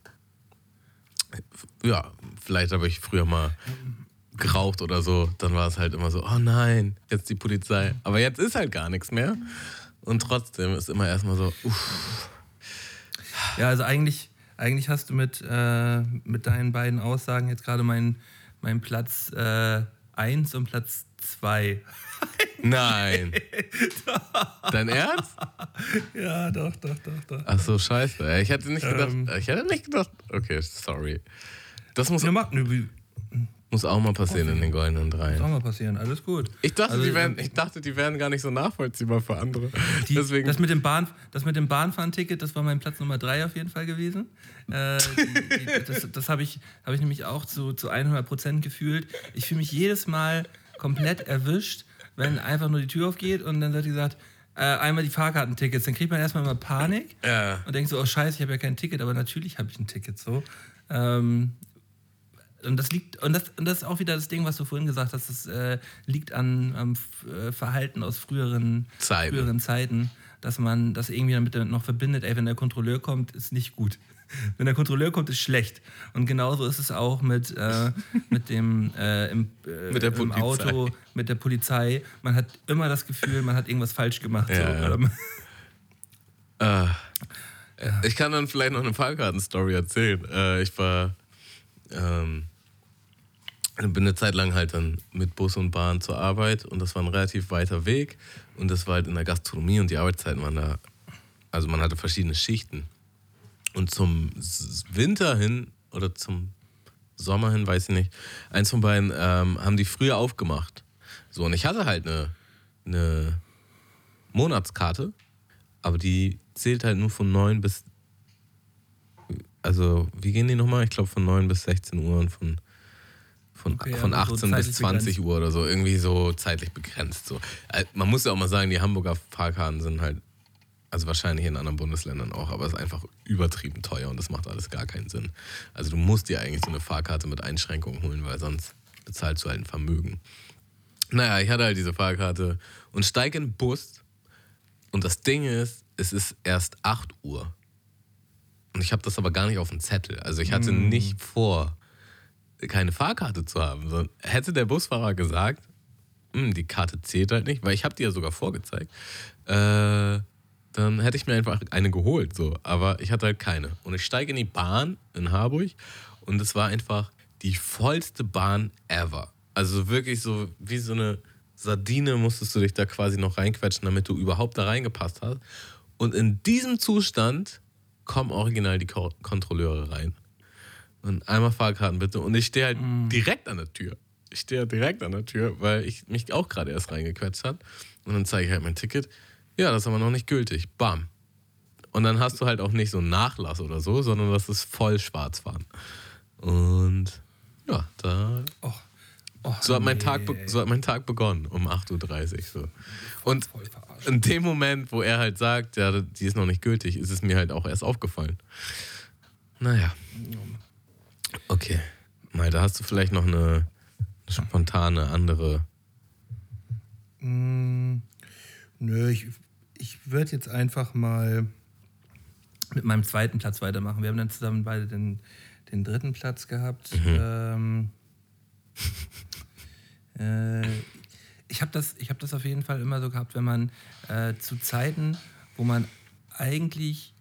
ja, vielleicht habe ich früher mal geraucht oder so, dann war es halt immer so, oh nein, jetzt die Polizei. Aber jetzt ist halt gar nichts mehr. Und trotzdem ist immer erstmal so, uff. Ja, also eigentlich, eigentlich hast du mit, äh, mit deinen beiden Aussagen jetzt gerade meinen mein Platz 1 äh, und Platz 2. Nein. Dein Ernst? Ja, doch, doch, doch, doch. Ach so, scheiße. Ich hätte nicht gedacht. Ähm, ich hätte nicht gedacht. Okay, sorry. Das muss, ja, muss auch mal passieren in den goldenen drei. Muss auch mal passieren, alles gut. Ich dachte, also, die wären, ich dachte, die wären gar nicht so nachvollziehbar für andere. Die, Deswegen. Das mit dem Bahn, das mit dem Bahnfahrenticket, das war mein Platz Nummer drei auf jeden Fall gewesen. Äh, die, die, das das habe ich, hab ich nämlich auch zu, zu 100 Prozent gefühlt. Ich fühle mich jedes Mal komplett erwischt, wenn einfach nur die Tür aufgeht und dann wird gesagt, äh, einmal die Fahrkartentickets, dann kriegt man erstmal immer Panik ja. und denkt so, oh scheiße, ich habe ja kein Ticket, aber natürlich habe ich ein Ticket so. Ähm, und das liegt, und das, und das ist auch wieder das Ding, was du vorhin gesagt hast, das äh, liegt an, am äh, Verhalten aus früheren Zeiten. früheren Zeiten dass man das irgendwie damit noch verbindet, ey, wenn der Kontrolleur kommt, ist nicht gut. Wenn der Kontrolleur kommt, ist schlecht. Und genauso ist es auch mit, äh, mit dem äh, im, äh, Mit im. Auto, mit der Polizei. Man hat immer das Gefühl, man hat irgendwas falsch gemacht. Ja, so. ja. Äh, Ich kann dann vielleicht noch eine Fahrkartenstory erzählen. Äh, ich war, ähm, bin eine Zeit lang halt dann mit Bus und Bahn zur Arbeit und das war ein relativ weiter Weg und das war halt in der Gastronomie und die Arbeitszeiten waren da, also man hatte verschiedene Schichten. Und zum Winter hin oder zum Sommer hin, weiß ich nicht, eins von beiden ähm, haben die früher aufgemacht. So, und ich hatte halt eine, eine Monatskarte, aber die zählt halt nur von 9 bis. Also, wie gehen die nochmal? Ich glaube von 9 bis 16 Uhr und von, von, Okay, von aber so 18 bis zeitlich 20 begrenzt. Uhr oder so. Irgendwie so zeitlich begrenzt. So. Äh, Man muss ja auch mal sagen, die Hamburger Fahrkarten sind halt, also wahrscheinlich in anderen Bundesländern auch, aber es ist einfach übertrieben teuer und das macht alles gar keinen Sinn. Also, du musst dir eigentlich so eine Fahrkarte mit Einschränkungen holen, weil sonst bezahlst du halt ein Vermögen. Naja, ich hatte halt diese Fahrkarte und steige in den Bus und das Ding ist, es ist erst 8 Uhr. Und ich habe das aber gar nicht auf dem Zettel. Also ich hatte nicht vor, keine Fahrkarte zu haben. Sondern hätte der Busfahrer gesagt, "Hm, die Karte zählt halt nicht, weil ich habe die ja sogar vorgezeigt, äh, dann hätte ich mir einfach eine geholt. So. Aber ich hatte halt keine. Und ich steige in die Bahn in Harburg und es war einfach die vollste Bahn ever. Also wirklich so wie so eine Sardine musstest du dich da quasi noch reinquetschen, damit du überhaupt da reingepasst hast. Und in diesem Zustand kommen original die Ko Kontrolleure rein. Und einmal Fahrkarten bitte. Und ich stehe halt direkt an der Tür. Ich stehe halt direkt an der Tür, weil ich mich auch gerade erst reingequetscht habe. Und dann zeige ich halt mein Ticket. Ja, das ist aber noch nicht gültig. Bam. Und dann hast du halt auch nicht so einen Nachlass oder so, sondern das ist voll Schwarzfahren. Und ja, da Oh, oh, so hat, mein nee. Tag, so hat mein Tag begonnen um 8.30 Uhr. So. Und in dem Moment, wo er halt sagt, ja, die ist noch nicht gültig, ist es mir halt auch erst aufgefallen. Naja. Okay. Mal, da hast du vielleicht noch eine spontane andere. Mm, nö, ich, ich würde jetzt einfach mal mit meinem zweiten Platz weitermachen. Wir haben dann zusammen beide den, den dritten Platz gehabt. Ähm, äh, ich habe das, ich hab das auf jeden Fall immer so gehabt, wenn man äh, zu Zeiten, wo man eigentlich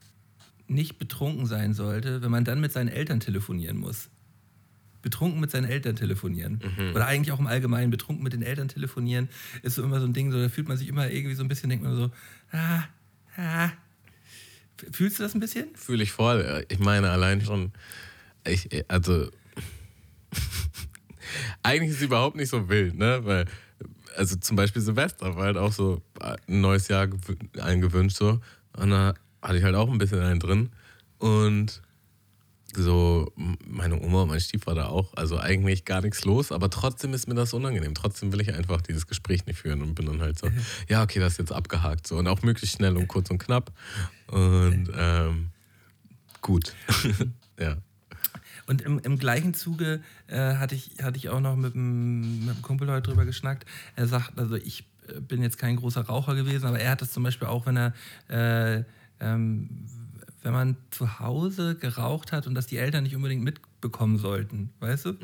nicht betrunken sein sollte, wenn man dann mit seinen Eltern telefonieren muss. Betrunken mit seinen Eltern telefonieren. Oder eigentlich auch im Allgemeinen betrunken mit den Eltern telefonieren, ist so immer so ein Ding, so, da fühlt man sich immer irgendwie so ein bisschen, denkt man so, ah, ah. Fühlst du das ein bisschen? Fühle ich voll. Ich meine, allein schon. Ich, also. eigentlich ist es überhaupt nicht so wild, ne? Weil, also zum Beispiel Silvester war halt auch so ein neues Jahr gewü- allen gewünscht so. Und da hatte ich halt auch ein bisschen einen drin. Und so, meine Oma und mein Stiefvater auch. Also eigentlich gar nichts los, aber trotzdem ist mir das unangenehm. Trotzdem will ich einfach dieses Gespräch nicht führen und bin dann halt so, ja, okay, das ist jetzt abgehakt. So. Und auch möglichst schnell und kurz und knapp. Und ähm, gut. ja. Und im, im gleichen Zuge äh, hatte, ich, hatte ich auch noch mit einem, mit einem Kumpel heute drüber geschnackt. Er sagt, also ich äh, bin jetzt kein großer Raucher gewesen, aber er hat das zum Beispiel auch, wenn er, äh, ähm, wenn man zu Hause geraucht hat und das die Eltern nicht unbedingt mitbekommen sollten, weißt du?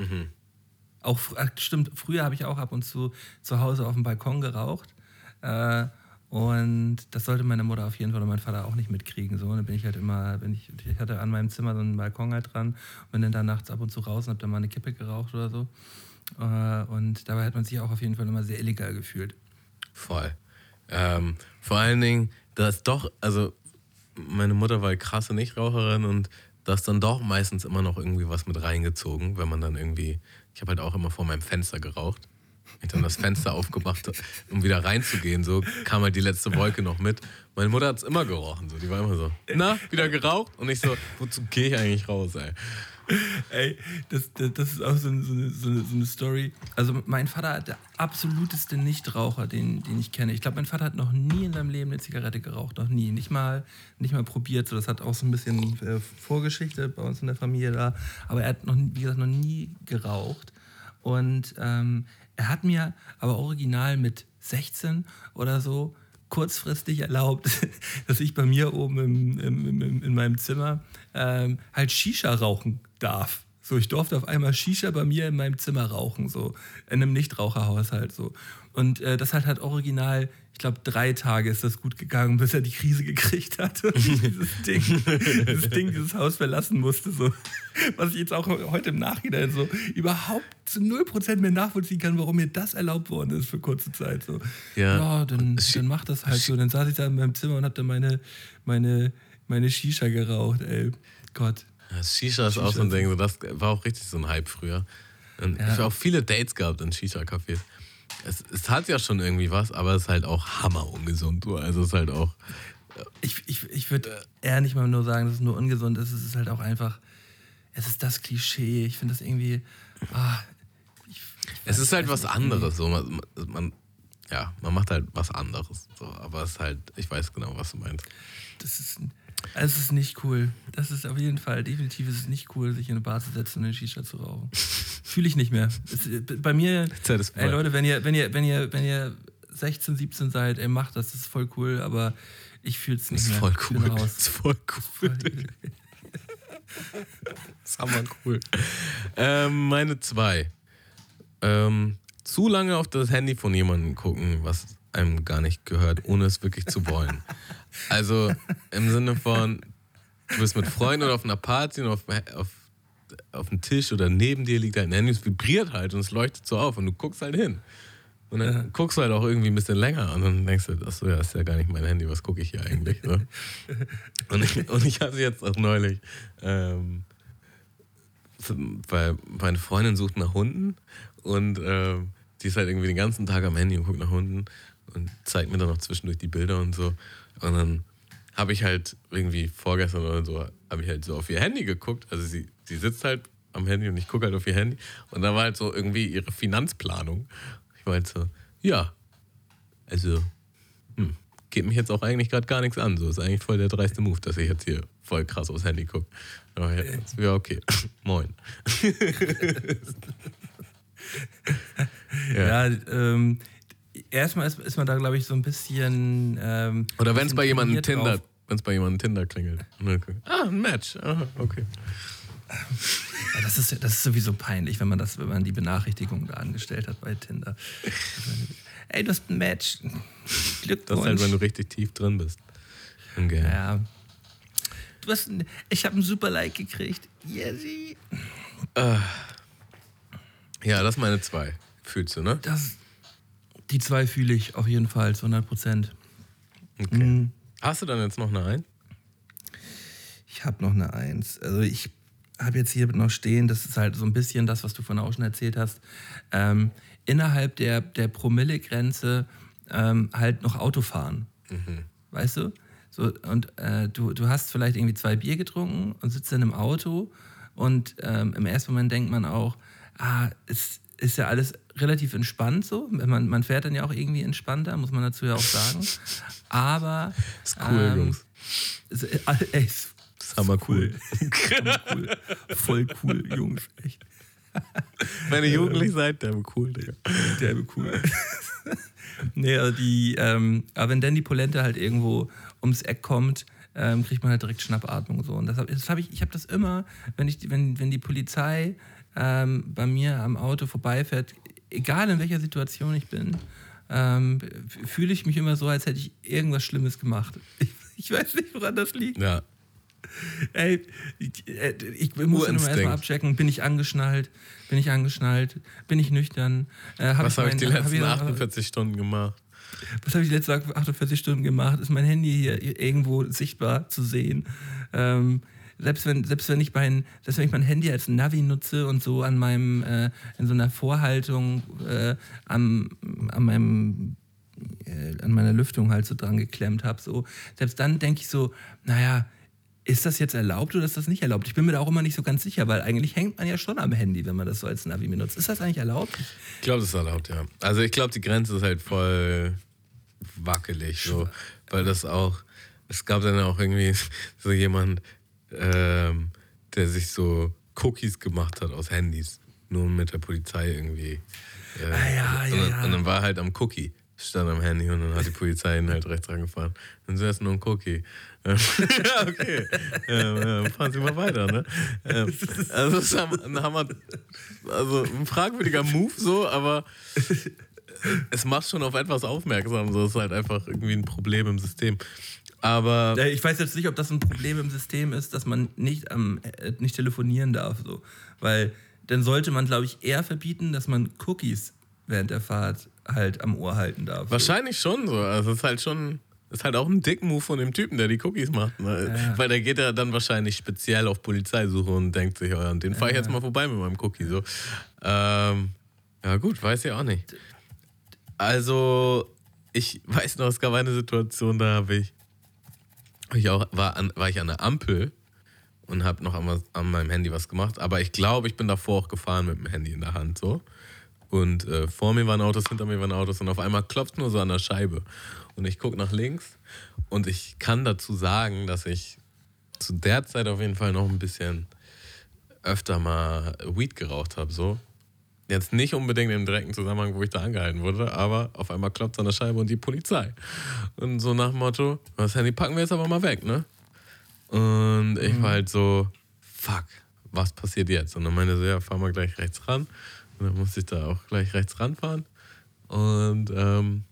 Auch fr- ach, stimmt, früher habe ich auch ab und zu zu Hause auf dem Balkon geraucht. Äh, und das sollte meine Mutter auf jeden Fall und mein Vater auch nicht mitkriegen. So, dann bin ich halt immer, bin ich, ich hatte an meinem Zimmer so einen Balkon halt dran und bin dann da nachts ab und zu raus und habe dann mal eine Kippe geraucht oder so. Äh, und dabei hat man sich auch auf jeden Fall immer sehr illegal gefühlt. Voll. Ähm, vor allen Dingen, da ist doch, also meine Mutter war krasse Nichtraucherin und da ist dann doch meistens immer noch irgendwie was mit reingezogen, wenn man dann irgendwie, ich habe halt auch immer vor meinem Fenster geraucht. Ich dann das Fenster aufgemacht, um wieder reinzugehen, so kam halt die letzte Wolke noch mit. Meine Mutter hat es immer gerochen, so. die war immer so, na, wieder geraucht? Und ich so, wozu gehe ich eigentlich raus, ey? Ey, das, das, ist auch so eine, so, eine, so, eine, so eine Story. Also mein Vater hat der absoluteste Nichtraucher, den, den ich kenne. Ich glaube, mein Vater hat noch nie in seinem Leben eine Zigarette geraucht, noch nie. Nicht mal, nicht mal probiert. So, das hat auch so ein bisschen äh, Vorgeschichte bei uns in der Familie da. Aber er hat noch, wie gesagt, noch nie geraucht. Und ähm, er hat mir aber original mit 16 oder so kurzfristig erlaubt, dass ich bei mir oben im, im, im, in meinem Zimmer ähm, halt Shisha rauchen darf. So, ich durfte auf einmal Shisha bei mir in meinem Zimmer rauchen, so in einem Nichtraucherhaushalt so. Und äh, das hat halt original, glaube, drei Tage ist das gut gegangen, bis er die Krise gekriegt hat und dieses Ding, dieses Ding, dieses Haus verlassen musste. So. Was ich jetzt auch heute im Nachhinein so überhaupt zu 0% mehr nachvollziehen kann, warum mir das erlaubt worden ist für kurze Zeit. So. Ja. Ja, dann, dann mach das halt so. Dann saß ich da in meinem Zimmer und hab da meine, meine, meine Shisha geraucht, ey. Gott. Ja, Shisha ist auch so ein Ding, so das war auch richtig so ein Hype früher. Und Ich habe auch viele Dates gehabt in Shisha-Cafés. Es, es hat ja schon irgendwie was, aber es ist halt auch hammer ungesund. du. Also es ist halt auch. Ich, ich, ich würde eher nicht mal nur sagen, dass es nur ungesund ist. Es ist halt auch einfach, es ist das Klischee. Ich finde das irgendwie. Ah, ich, Es ist halt was anderes. So. Man, man, ja, man macht halt was anderes. So. Aber es ist halt, ich weiß genau, was du meinst. Das ist, es ist nicht cool. Das ist auf jeden Fall, definitiv ist es nicht cool, sich in eine Bar zu setzen und eine Shisha zu rauchen. Fühle ich nicht mehr. Es, bei mir, ey Leute, wenn ihr, wenn ihr, wenn ihr, wenn ihr 16, 17 seid, ey, macht das, das ist voll cool, aber ich fühle es nicht Das ist mehr. voll cool. raus. Das ist voll cool. Voll- Das ist hammer cool. ähm, meine zwei. Ähm, zu lange auf das Handy von jemandem gucken, was einem gar nicht gehört, ohne es wirklich zu wollen. Also im Sinne von, du bist mit Freunden oder auf einer Party und auf, auf, auf dem Tisch oder neben dir liegt dein Handy, es vibriert halt und es leuchtet so auf und du guckst halt hin. Und dann guckst du halt auch irgendwie ein bisschen länger und dann denkst du, achso, ja, ist ja gar nicht mein Handy, was gucke ich hier eigentlich? Ne? Und ich, und ich hatte jetzt auch neulich, ähm, weil meine Freundin sucht nach Hunden und ähm, die ist halt irgendwie den ganzen Tag am Handy und guckt nach Hunden und zeigt mir dann noch zwischendurch die Bilder und so. Und dann habe ich halt irgendwie vorgestern oder so, habe ich halt so auf ihr Handy geguckt. Also sie, sie sitzt halt am Handy und ich gucke halt auf ihr Handy. Und da war halt so irgendwie ihre Finanzplanung. Ich war halt so, ja, also hm, geht mich jetzt auch eigentlich gerade gar nichts an. So ist eigentlich voll der dreiste Move, dass ich jetzt hier voll krass aufs Handy gucke. Ja, ja, okay. Moin. Ja, ähm, erstmal ist, ist man da, glaube ich, so ein bisschen. Ähm, Oder wenn es bei jemandem Tinder, wenn es bei jemandem Tinder klingelt. Guckt, ah, ein Match. Aha, okay. Ja, das, ist, das ist sowieso peinlich, wenn man, das, wenn man die Benachrichtigung da angestellt hat bei Tinder. Ey, du hast ein Match. Glückwunsch. Das ist halt, wenn du richtig tief drin bist. Okay. ja. Du hast ein, ich habe ein super Like gekriegt. Yesi. Ja, das ist meine zwei. Fühlst du, ne? Das, die zwei fühle ich auf jeden Fall zu 100 Prozent. Okay. Mhm. Hast du dann jetzt noch eine ein? Ich habe noch eine Eins. Also ich habe jetzt hier noch stehen, das ist halt so ein bisschen das, was du von auch schon erzählt hast. Ähm, innerhalb der, der Promille-Grenze ähm, halt noch Auto fahren. Weißt du? So, und äh, du, du hast vielleicht irgendwie zwei Bier getrunken und sitzt in einem Auto und ähm, im ersten Moment denkt man auch, ah, es ist ja alles relativ entspannt so. Man, man fährt dann ja auch irgendwie entspannter, muss man dazu ja auch sagen. Aber Ist cool, Jungs. ist, äh, ey, ist ist hammer cool. cool. Voll cool, Jungs. Echt. Wenn ihr jugendlich seid, der cool, Digga. Derbe cool. nee, also die, ähm, aber wenn dann die Polente halt irgendwo ums Eck kommt, ähm, kriegt man halt direkt Schnappatmung so. Und das hab, das hab ich, ich habe das immer, wenn, ich, wenn, wenn die Polizei ähm, bei mir am Auto vorbeifährt, egal in welcher Situation ich bin, ähm, fühle ich mich immer so, als hätte ich irgendwas Schlimmes gemacht. Ich, ich weiß nicht, woran das liegt. Ja. Ey, ich, äh, ich muss immer erstmal abchecken, bin ich angeschnallt, bin ich angeschnallt, bin ich nüchtern, äh, hab Was habe ich die letzten ich- 48 Stunden gemacht? Was habe ich die letzten 48 Stunden gemacht? Ist mein Handy hier irgendwo sichtbar zu sehen? Ähm, selbst wenn, selbst wenn ich mein, selbst wenn ich mein Handy als Navi nutze und so an meinem, äh, in so einer Vorhaltung äh, am, an meinem äh, an meiner Lüftung halt so dran geklemmt habe, so, selbst dann denke ich so, naja, ist das jetzt erlaubt oder ist das nicht erlaubt? Ich bin mir da auch immer nicht so ganz sicher, weil eigentlich hängt man ja schon am Handy, wenn man das so als Navi benutzt. Ist das eigentlich erlaubt? Ich glaube, das ist erlaubt, ja. Also ich glaube, die Grenze ist halt voll wackelig, so, weil das auch, es gab dann auch irgendwie so jemand, ähm, der sich so Cookies gemacht hat aus Handys, nur mit der Polizei irgendwie. Äh, Ah, ja, ja, und, dann, ja. und dann war halt am Cookie stand am Handy und dann hat die Polizei ihn halt rechts rangefahren. Dann so erst nur ein Cookie. ja, okay. Ähm, äh, fahren Sie mal weiter, ne? Ähm, also, das ist ein, Hammer, also ein fragwürdiger Move so, aber es macht schon auf etwas aufmerksam. So, es ist halt einfach irgendwie ein Problem im System. Aber. Ich weiß jetzt nicht, ob das ein Problem im System ist, dass man nicht, ähm, nicht telefonieren darf. So. Weil dann sollte man, glaube ich, eher verbieten, dass man Cookies während der Fahrt halt am Ohr halten darf. Wahrscheinlich schon so. Also es ist halt schon. Ist halt auch ein Dick-Move von dem Typen, der die Cookies macht. Ne? Ja. Weil der geht ja dann wahrscheinlich speziell auf Polizeisuche und denkt sich, oh, den fahre ich jetzt mal vorbei mit meinem Cookie. So. Ähm, ja, gut, weiß ich auch nicht. Also, ich weiß noch, es gab eine Situation, da habe ich, ich auch, war, an, war ich an der Ampel und habe noch an, an, meinem Handy was gemacht. Aber ich glaube, ich bin davor auch gefahren mit dem Handy in der Hand so. Und äh, vor mir waren Autos, hinter mir waren Autos und auf einmal klopft nur so an der Scheibe. Und ich gucke nach links und ich kann dazu sagen, dass ich zu der Zeit auf jeden Fall noch ein bisschen öfter mal Weed geraucht habe. So. Jetzt nicht unbedingt im direkten Zusammenhang, wo ich da angehalten wurde, aber auf einmal klopft es an der Scheibe und die Polizei. Und so nach dem Motto, das Handy packen wir jetzt aber mal weg, ne? Und ich mhm. war halt so, fuck, was passiert jetzt? Und dann meinte sie, ja, fahr mal gleich rechts ran. Und dann musste ich da auch gleich rechts ranfahren. Und ähm,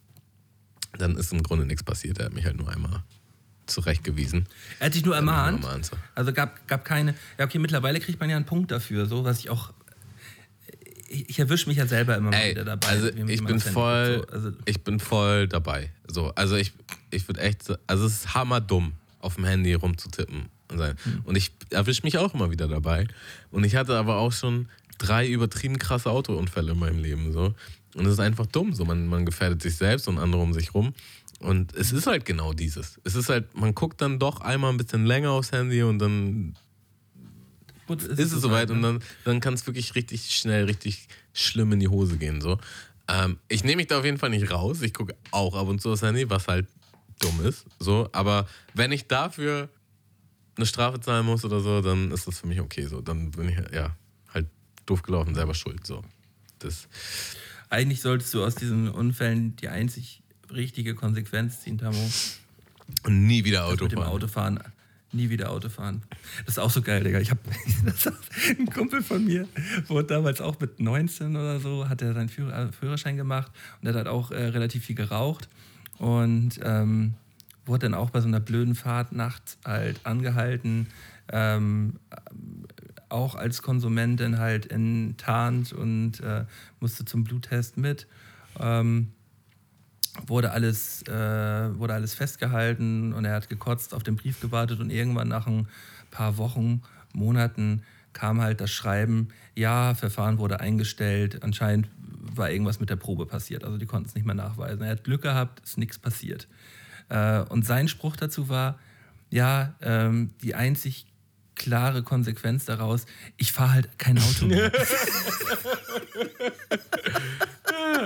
dann ist im Grunde nichts passiert. Er hat mich halt nur einmal zurechtgewiesen. Er hat dich nur ermahnt? So. Also gab, gab keine. Ja, okay, mittlerweile kriegt man ja einen Punkt dafür, so, was ich auch. Ich, erwische mich ja selber immer mal wieder dabei. Also ich bin voll, so. also ich bin voll dabei. So, also ich, ich würde echt, also es ist hammerdumm, auf dem Handy rumzutippen und sein. Mhm. Und ich erwische mich auch immer wieder dabei. Und ich hatte aber auch schon drei übertrieben krasse Autounfälle in meinem Leben. So. Und es ist einfach dumm. So. Man, man gefährdet sich selbst und andere um sich rum. Und es ist halt genau dieses. Es ist halt, man guckt dann doch einmal ein bisschen länger aufs Handy und dann ist, ist es soweit. Und ne? dann, dann kann es wirklich richtig schnell, richtig schlimm in die Hose gehen. So. Ähm, ich nehme mich da auf jeden Fall nicht raus. Ich gucke auch ab und zu aufs Handy, was halt dumm ist. So. Aber wenn ich dafür eine Strafe zahlen muss oder so, dann ist das für mich okay. So. Dann bin ich, ja, doof gelaufen, selber schuld. So. Das. Eigentlich solltest du aus diesen Unfällen die einzig richtige Konsequenz ziehen, Tamo. Und nie wieder Auto mit fahren. Dem Autofahren. Nie wieder Auto fahren. Das ist auch so geil, Digga. Ich habe ein Kumpel von mir, wurde damals auch mit 19 oder so, hat er seinen Führer, Führerschein gemacht und hat halt auch äh, relativ viel geraucht und ähm, wurde dann auch bei so einer blöden Fahrt nachts halt angehalten. Ähm, auch als Konsumentin halt enttarnt und äh, musste zum Bluttest mit. Ähm, wurde alles, äh, wurde alles festgehalten und er hat gekotzt, auf den Brief gewartet und irgendwann nach ein paar Wochen, Monaten kam halt das Schreiben, ja, Verfahren wurde eingestellt, anscheinend war irgendwas mit der Probe passiert, also die konnten es nicht mehr nachweisen. Er hat Glück gehabt, ist nichts passiert. Äh, und sein Spruch dazu war, ja, ähm, die einzig klare Konsequenz daraus, ich fahre halt kein Auto mehr.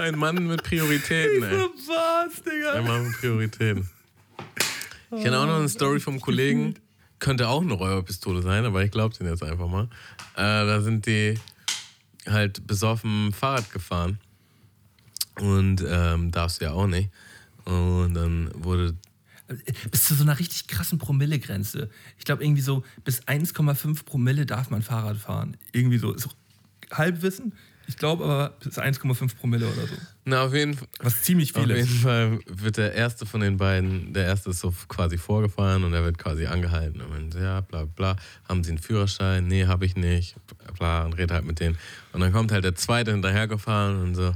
Ein Mann mit Prioritäten, ey. Was, Digga? Ein Mann mit Prioritäten. Ich kenne auch noch eine Story vom Kollegen, könnte auch eine Räuberpistole sein, aber ich glaube den jetzt einfach mal. Äh, da sind die halt besoffen Fahrrad gefahren. Und ähm, darfst du ja auch nicht. Und dann wurde bis zu so einer richtig krassen Promillegrenze. Ich glaube, irgendwie so bis 1,5 Promille darf man Fahrrad fahren. Irgendwie so. Ist Halbwissen. Ich glaube aber bis 1,5 Promille oder so. Na, auf jeden Fall. Was ziemlich viel ist. Auf jeden Fall wird der erste von den beiden, der erste ist so quasi vorgefahren und er wird quasi angehalten. Und man, ja, bla, bla. Haben Sie einen Führerschein? Nee, habe ich nicht. Bla, und redet halt mit denen. Und dann kommt halt der zweite hinterhergefahren und so,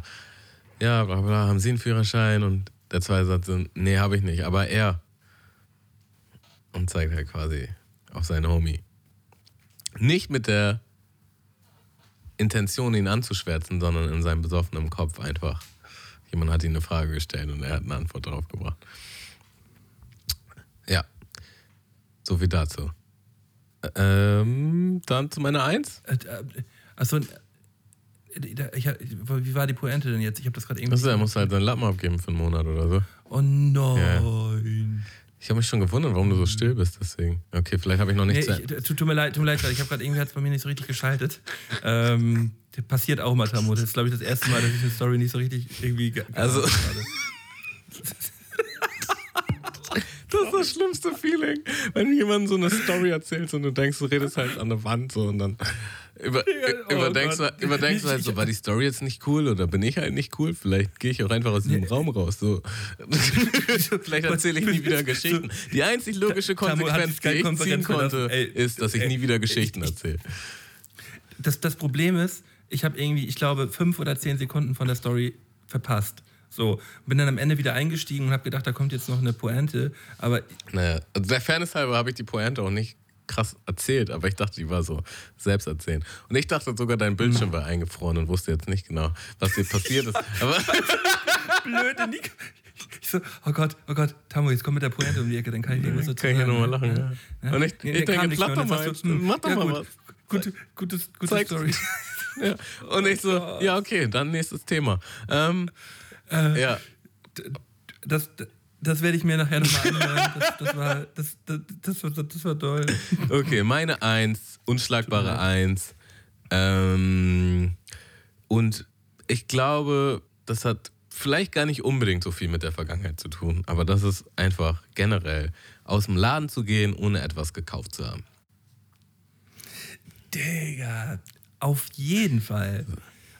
ja, bla, bla. Haben Sie einen Führerschein? Und der zweite sagt so, nee, habe ich nicht. Aber er und zeigt halt quasi auf seinen Homie. Nicht mit der Intention, ihn anzuschwärzen, sondern in seinem besoffenen Kopf einfach. Jemand hat ihm eine Frage gestellt und er hat eine Antwort darauf gebracht. Ja, so viel dazu. Ähm, dann zu meiner Eins. Äh, äh, Achso, ich, wie war die Pointe denn jetzt? Ich habe das gerade irgendwie. Achso, er muss halt seinen Lappen abgeben für einen Monat oder so. Oh nein. Ja. Ich habe mich schon gewundert, warum du so still bist, deswegen. Okay, vielleicht habe ich noch nichts. Nee, ich, tut, tut, mir leid, tut mir leid, ich habe gerade irgendwie hat es bei mir nicht so richtig geschaltet. Ähm, passiert auch mal, Tamu. Das ist, glaube ich, das erste Mal, dass ich eine Story nicht so richtig irgendwie. Also. Das ist das schlimmste Feeling, wenn jemand so eine Story erzählt und du denkst, du redest halt an der Wand so und dann über, oh überdenkst, Gott. du, überdenkst du halt so, war die Story jetzt nicht cool oder bin ich halt nicht cool? Vielleicht gehe ich auch einfach aus diesem Raum raus. So. Vielleicht erzähle ich nie wieder Geschichten. Die einzig logische Konsequenz, die ich ziehen konnte. Ey, ist, dass ich ey, nie wieder Geschichten erzähle. das, das Problem ist, ich habe irgendwie, ich glaube, fünf oder zehn Sekunden von der Story verpasst. So, bin dann am Ende wieder eingestiegen und habe gedacht, da kommt jetzt noch eine Pointe. Aber Naja, also der Fairness halber habe ich die Pointe auch nicht krass erzählt, aber ich dachte, die war so selbst erzählen. Und ich dachte sogar, dein Bildschirm war eingefroren und wusste jetzt nicht genau, was dir passiert ist. Aber blöde Nico. Ich so, oh Gott, oh Gott, Tamu, jetzt komm mit der Pointe um die Ecke, dann kann ich irgendwas dazu kann ich ja nochmal lachen. Ja. Und ich, Nee, ich denke, mehr. doch mal, mach doch ja, mal was. Gute, gutes, gute Zeig's. Story. Ja. Und ich so, ja, okay, dann nächstes Thema. Ähm, Äh, ja, Das, das werde ich mir nachher nochmal anhören. Das, das, war, das, das, das, war, das war toll. okay, meine Eins, unschlagbare Eins. Ähm, und ich glaube, das hat vielleicht gar nicht unbedingt so viel mit der Vergangenheit zu tun, aber das ist einfach generell aus dem Laden zu gehen, ohne etwas gekauft zu haben. Digga, auf jeden Fall.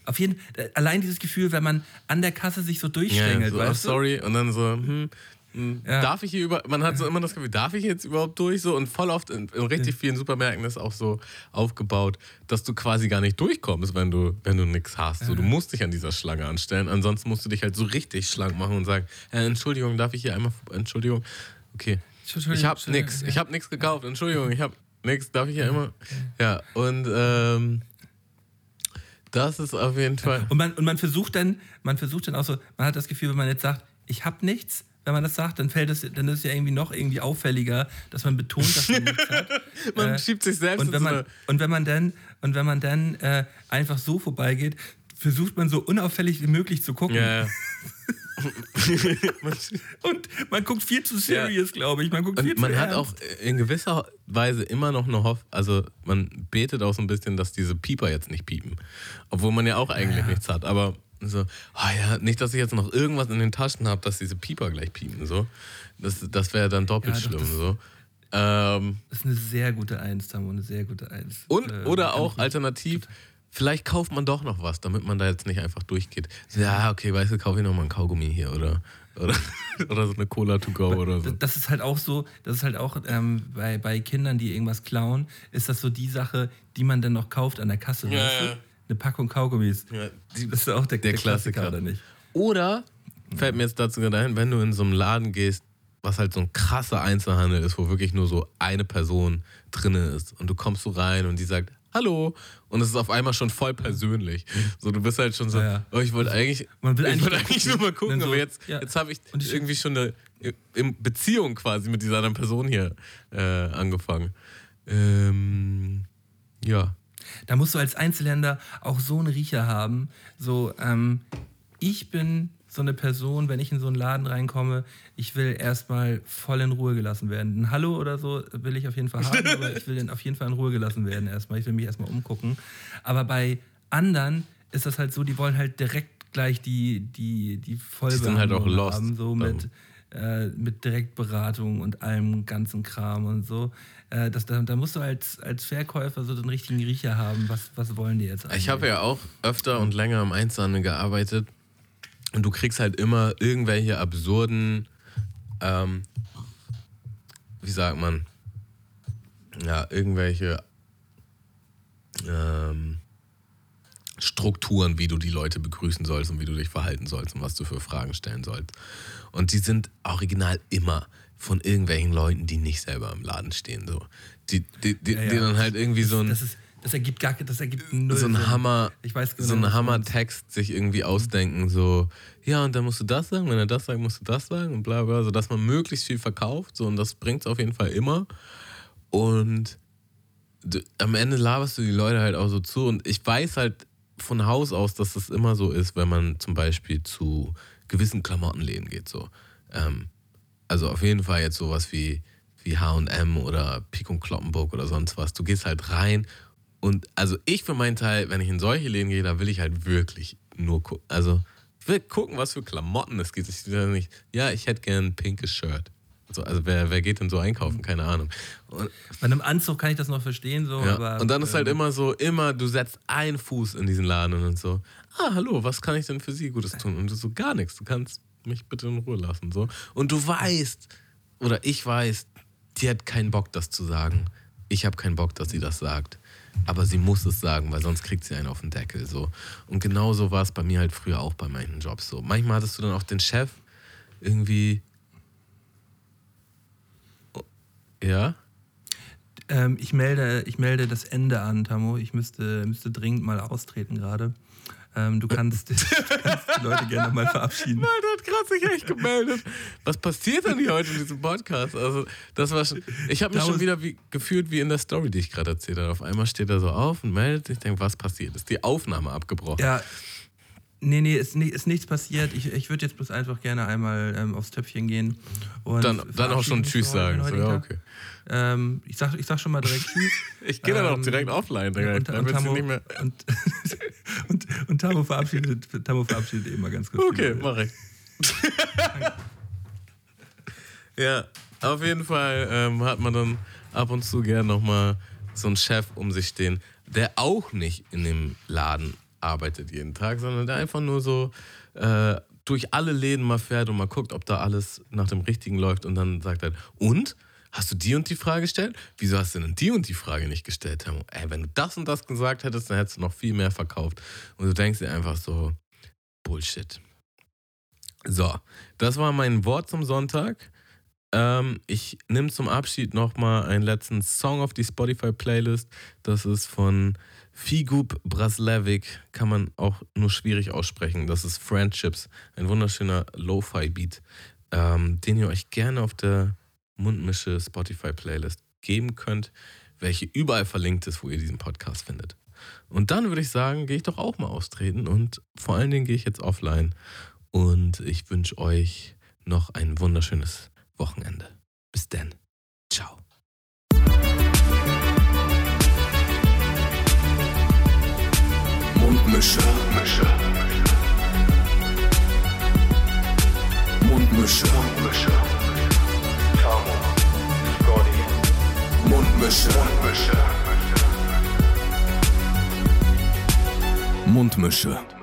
Auf jeden äh, allein dieses Gefühl, wenn man an der Kasse sich so durchschlängelt, so, oh, weißt du? sorry. Und dann so, hm, hm, Ja. darf ich hier über, man hat so immer das Gefühl, darf ich jetzt überhaupt durch? So, und voll oft in, in richtig vielen Supermärkten ist auch so aufgebaut, dass du quasi gar nicht durchkommst, wenn du, wenn du nichts hast. So, du musst dich an dieser Schlange anstellen. Ansonsten musst du dich halt so richtig schlank machen und sagen, äh, Entschuldigung, darf ich hier einmal, Entschuldigung, okay. Entschuldigung, Ich hab Entschuldigung, nix, ja. ich hab nichts gekauft, Entschuldigung, ich hab nix, darf ich hier immer? Ja, und ähm, das ist auf jeden Fall. Und man, und man versucht dann, man versucht dann auch so, man hat das Gefühl, wenn man jetzt sagt, ich habe nichts, wenn man das sagt, dann fällt es, dann ist es ja irgendwie noch irgendwie auffälliger, dass man betont, dass man nichts hat. Man Äh, schiebt sich selbst und wenn man und wenn man dann und wenn man dann äh, einfach so vorbeigeht, versucht man so unauffällig wie möglich zu gucken. Ja, ja. Und man guckt viel zu serious, glaube ich. Man guckt viel Und zu man hat ernst. auch in gewisser Weise immer noch eine Hoffnung, also man betet auch so ein bisschen, dass diese Pieper jetzt nicht piepen. Obwohl man ja auch eigentlich Ja. nichts hat. Aber so, ah ja, nicht, dass ich jetzt noch irgendwas in den Taschen habe, dass diese Pieper gleich piepen. So. Das, das wäre dann doppelt Ja, doch, schlimm. das- So. Ähm, Das ist eine sehr gute Eins, Tamu, eine sehr gute Eins. und, Äh, oder auch alternativ, vielleicht kauft man doch noch was, damit man da jetzt nicht einfach durchgeht. Ja, okay, weißt du, kaufe ich noch mal ein Kaugummi hier oder, oder, oder so eine Cola to go oder so. Das- ist halt auch so, das ist halt auch ähm, bei, bei Kindern, die irgendwas klauen, ist das so die Sache, die man dann noch kauft an der Kasse. Ja, weißt du? ja. Eine Packung Kaugummis. Ja, die- Das ist auch der, der der, Klassiker, Klassiker. oder nicht? Oder fällt mir jetzt dazu gerade ein, wenn du in so einem Laden gehst, was halt so ein krasser Einzelhandel ist, wo wirklich nur so eine Person drinne ist und du kommst so rein und die sagt Hallo und es ist auf einmal schon voll persönlich. So du bist halt schon so, Ja, ja. oh, ich wollte eigentlich, Man will ich wollte nur eigentlich gucken. nur mal gucken, so, aber jetzt, ja. jetzt habe ich ich- irgendwie schon eine in Beziehung quasi mit dieser anderen Person hier äh, angefangen. Ähm, ja. Da musst du als Einzelhändler auch so einen Riecher haben. So, ähm, ich bin so eine Person, wenn ich in so einen Laden reinkomme, ich will erstmal voll in Ruhe gelassen werden. Ein Hallo oder so will ich auf jeden Fall haben, aber ich will auf jeden Fall in Ruhe gelassen werden erstmal. Ich will mich erstmal umgucken. Aber bei anderen ist das halt so, die wollen halt direkt gleich die, die, die sind halt auch Vollbehandlung lost. haben, so mit, äh, mit Direktberatung und allem ganzen Kram und so. Äh, das, da, da musst du als, als Verkäufer so den richtigen Riecher haben. Was, was wollen die jetzt eigentlich? Ich habe ja auch öfter und länger im Einzelhandel gearbeitet und du kriegst halt immer irgendwelche absurden, ähm, wie sagt man, ja, irgendwelche ähm, Strukturen, wie du die Leute begrüßen sollst und wie du dich verhalten sollst und was du für Fragen stellen sollst. Und die sind original immer von irgendwelchen Leuten, die nicht selber im Laden stehen. So. Die, die, die, Ja, ja. die dann halt irgendwie so ein das, ist, das ergibt gar das ergibt null so ein. Hammer, Ich weiß genau, so ein Hammer-Text sich irgendwie ausdenken, so, ja, und dann musst du das sagen, wenn er das sagt, musst du das sagen und bla bla, so dass man möglichst viel verkauft, so, und das bringt es auf jeden Fall immer. Und du, am Ende laberst du die Leute halt auch so zu und ich weiß halt von Haus aus, dass das immer so ist, wenn man zum Beispiel zu gewissen Klamottenläden geht, so. Ähm, also auf jeden Fall jetzt sowas wie, wie H&M oder Pik und Kloppenburg oder sonst was. Du gehst halt rein und also ich für meinen Teil, wenn ich in solche Läden gehe, da will ich halt wirklich nur gucken. Also will gucken, was für Klamotten es gibt. Ich nicht, ja, ich hätte gern ein pinkes Shirt. So, also wer, wer geht denn so einkaufen? Keine Ahnung. Und, Bei einem Anzug kann ich das noch verstehen, so, ja. aber. und dann ist halt ähm, immer so, immer, du setzt einen Fuß in diesen Laden und so, ah, hallo, was kann ich denn für Sie Gutes tun? Und du so, gar nichts, du kannst mich bitte in Ruhe lassen. So. Und du weißt, oder ich weiß, die hat keinen Bock, das zu sagen. Ich habe keinen Bock, dass sie das sagt. Aber sie muss es sagen, weil sonst kriegt sie einen auf den Deckel. So. Und genauso war es bei mir halt früher auch bei manchen Jobs so. Manchmal hattest du dann auch den Chef irgendwie. Ja? Ähm, ich, melde, ich melde das Ende an, Tammo. Ich müsste, müsste dringend mal austreten gerade. Ähm, du, kannst, kannst die Leute gerne mal verabschieden. Nein, gerade sich echt gemeldet. Was passiert denn hier heute in diesem Podcast? Also, das war schon. Ich habe mich schon wieder wie, gefühlt wie in der Story, die ich gerade erzählt habe. Auf einmal steht er so auf und meldet sich. Ich denke, was passiert? Ist die Aufnahme abgebrochen? Ja, nee, nee, ist, ni- ist nichts passiert. Ich, ich würde jetzt bloß einfach gerne einmal ähm, aufs Töpfchen gehen. Und Dann, dann auch schon Tschüss sagen. So, ja, okay. Ähm, ich, sag, ich sag schon mal direkt Tschüss. Ich gehe dann auch Ähm, direkt offline. Digga. und, Dann und, nicht mehr. und, und, und Tammo verabschiedet, Tammo verabschiedet eben mal ganz kurz. Okay, die- mach ich. ja, auf jeden Fall ähm, hat man dann ab und zu gern nochmal so einen Chef um sich stehen, der auch nicht in dem Laden arbeitet jeden Tag, sondern der einfach nur so äh, durch alle Läden mal fährt und mal guckt, ob da alles nach dem Richtigen läuft und dann sagt er, und? Hast du die und die Frage gestellt? Wieso hast du denn die und die Frage nicht gestellt? Ey, wenn du das und das gesagt hättest, dann hättest du noch viel mehr verkauft. Und du denkst dir einfach so, Bullshit. So, das war mein Wort zum Sonntag. Ähm, ich nehme zum Abschied nochmal einen letzten Song auf die Spotify-Playlist. Das ist von Figub Braslevic, kann man auch nur schwierig aussprechen. Das ist Friendships, ein wunderschöner Lo-Fi-Beat, ähm, den ihr euch gerne auf der Mundmische Spotify-Playlist geben könnt, welche überall verlinkt ist, wo ihr diesen Podcast findet. Und dann würde ich sagen, gehe ich doch auch mal austreten und vor allen Dingen gehe ich jetzt offline. Und ich wünsche euch noch ein wunderschönes Wochenende. Bis dann. Ciao. Mundmische. Mische. Mundmische. Mundmische. Tamo, Mundmische. Mundmische. Mundmische.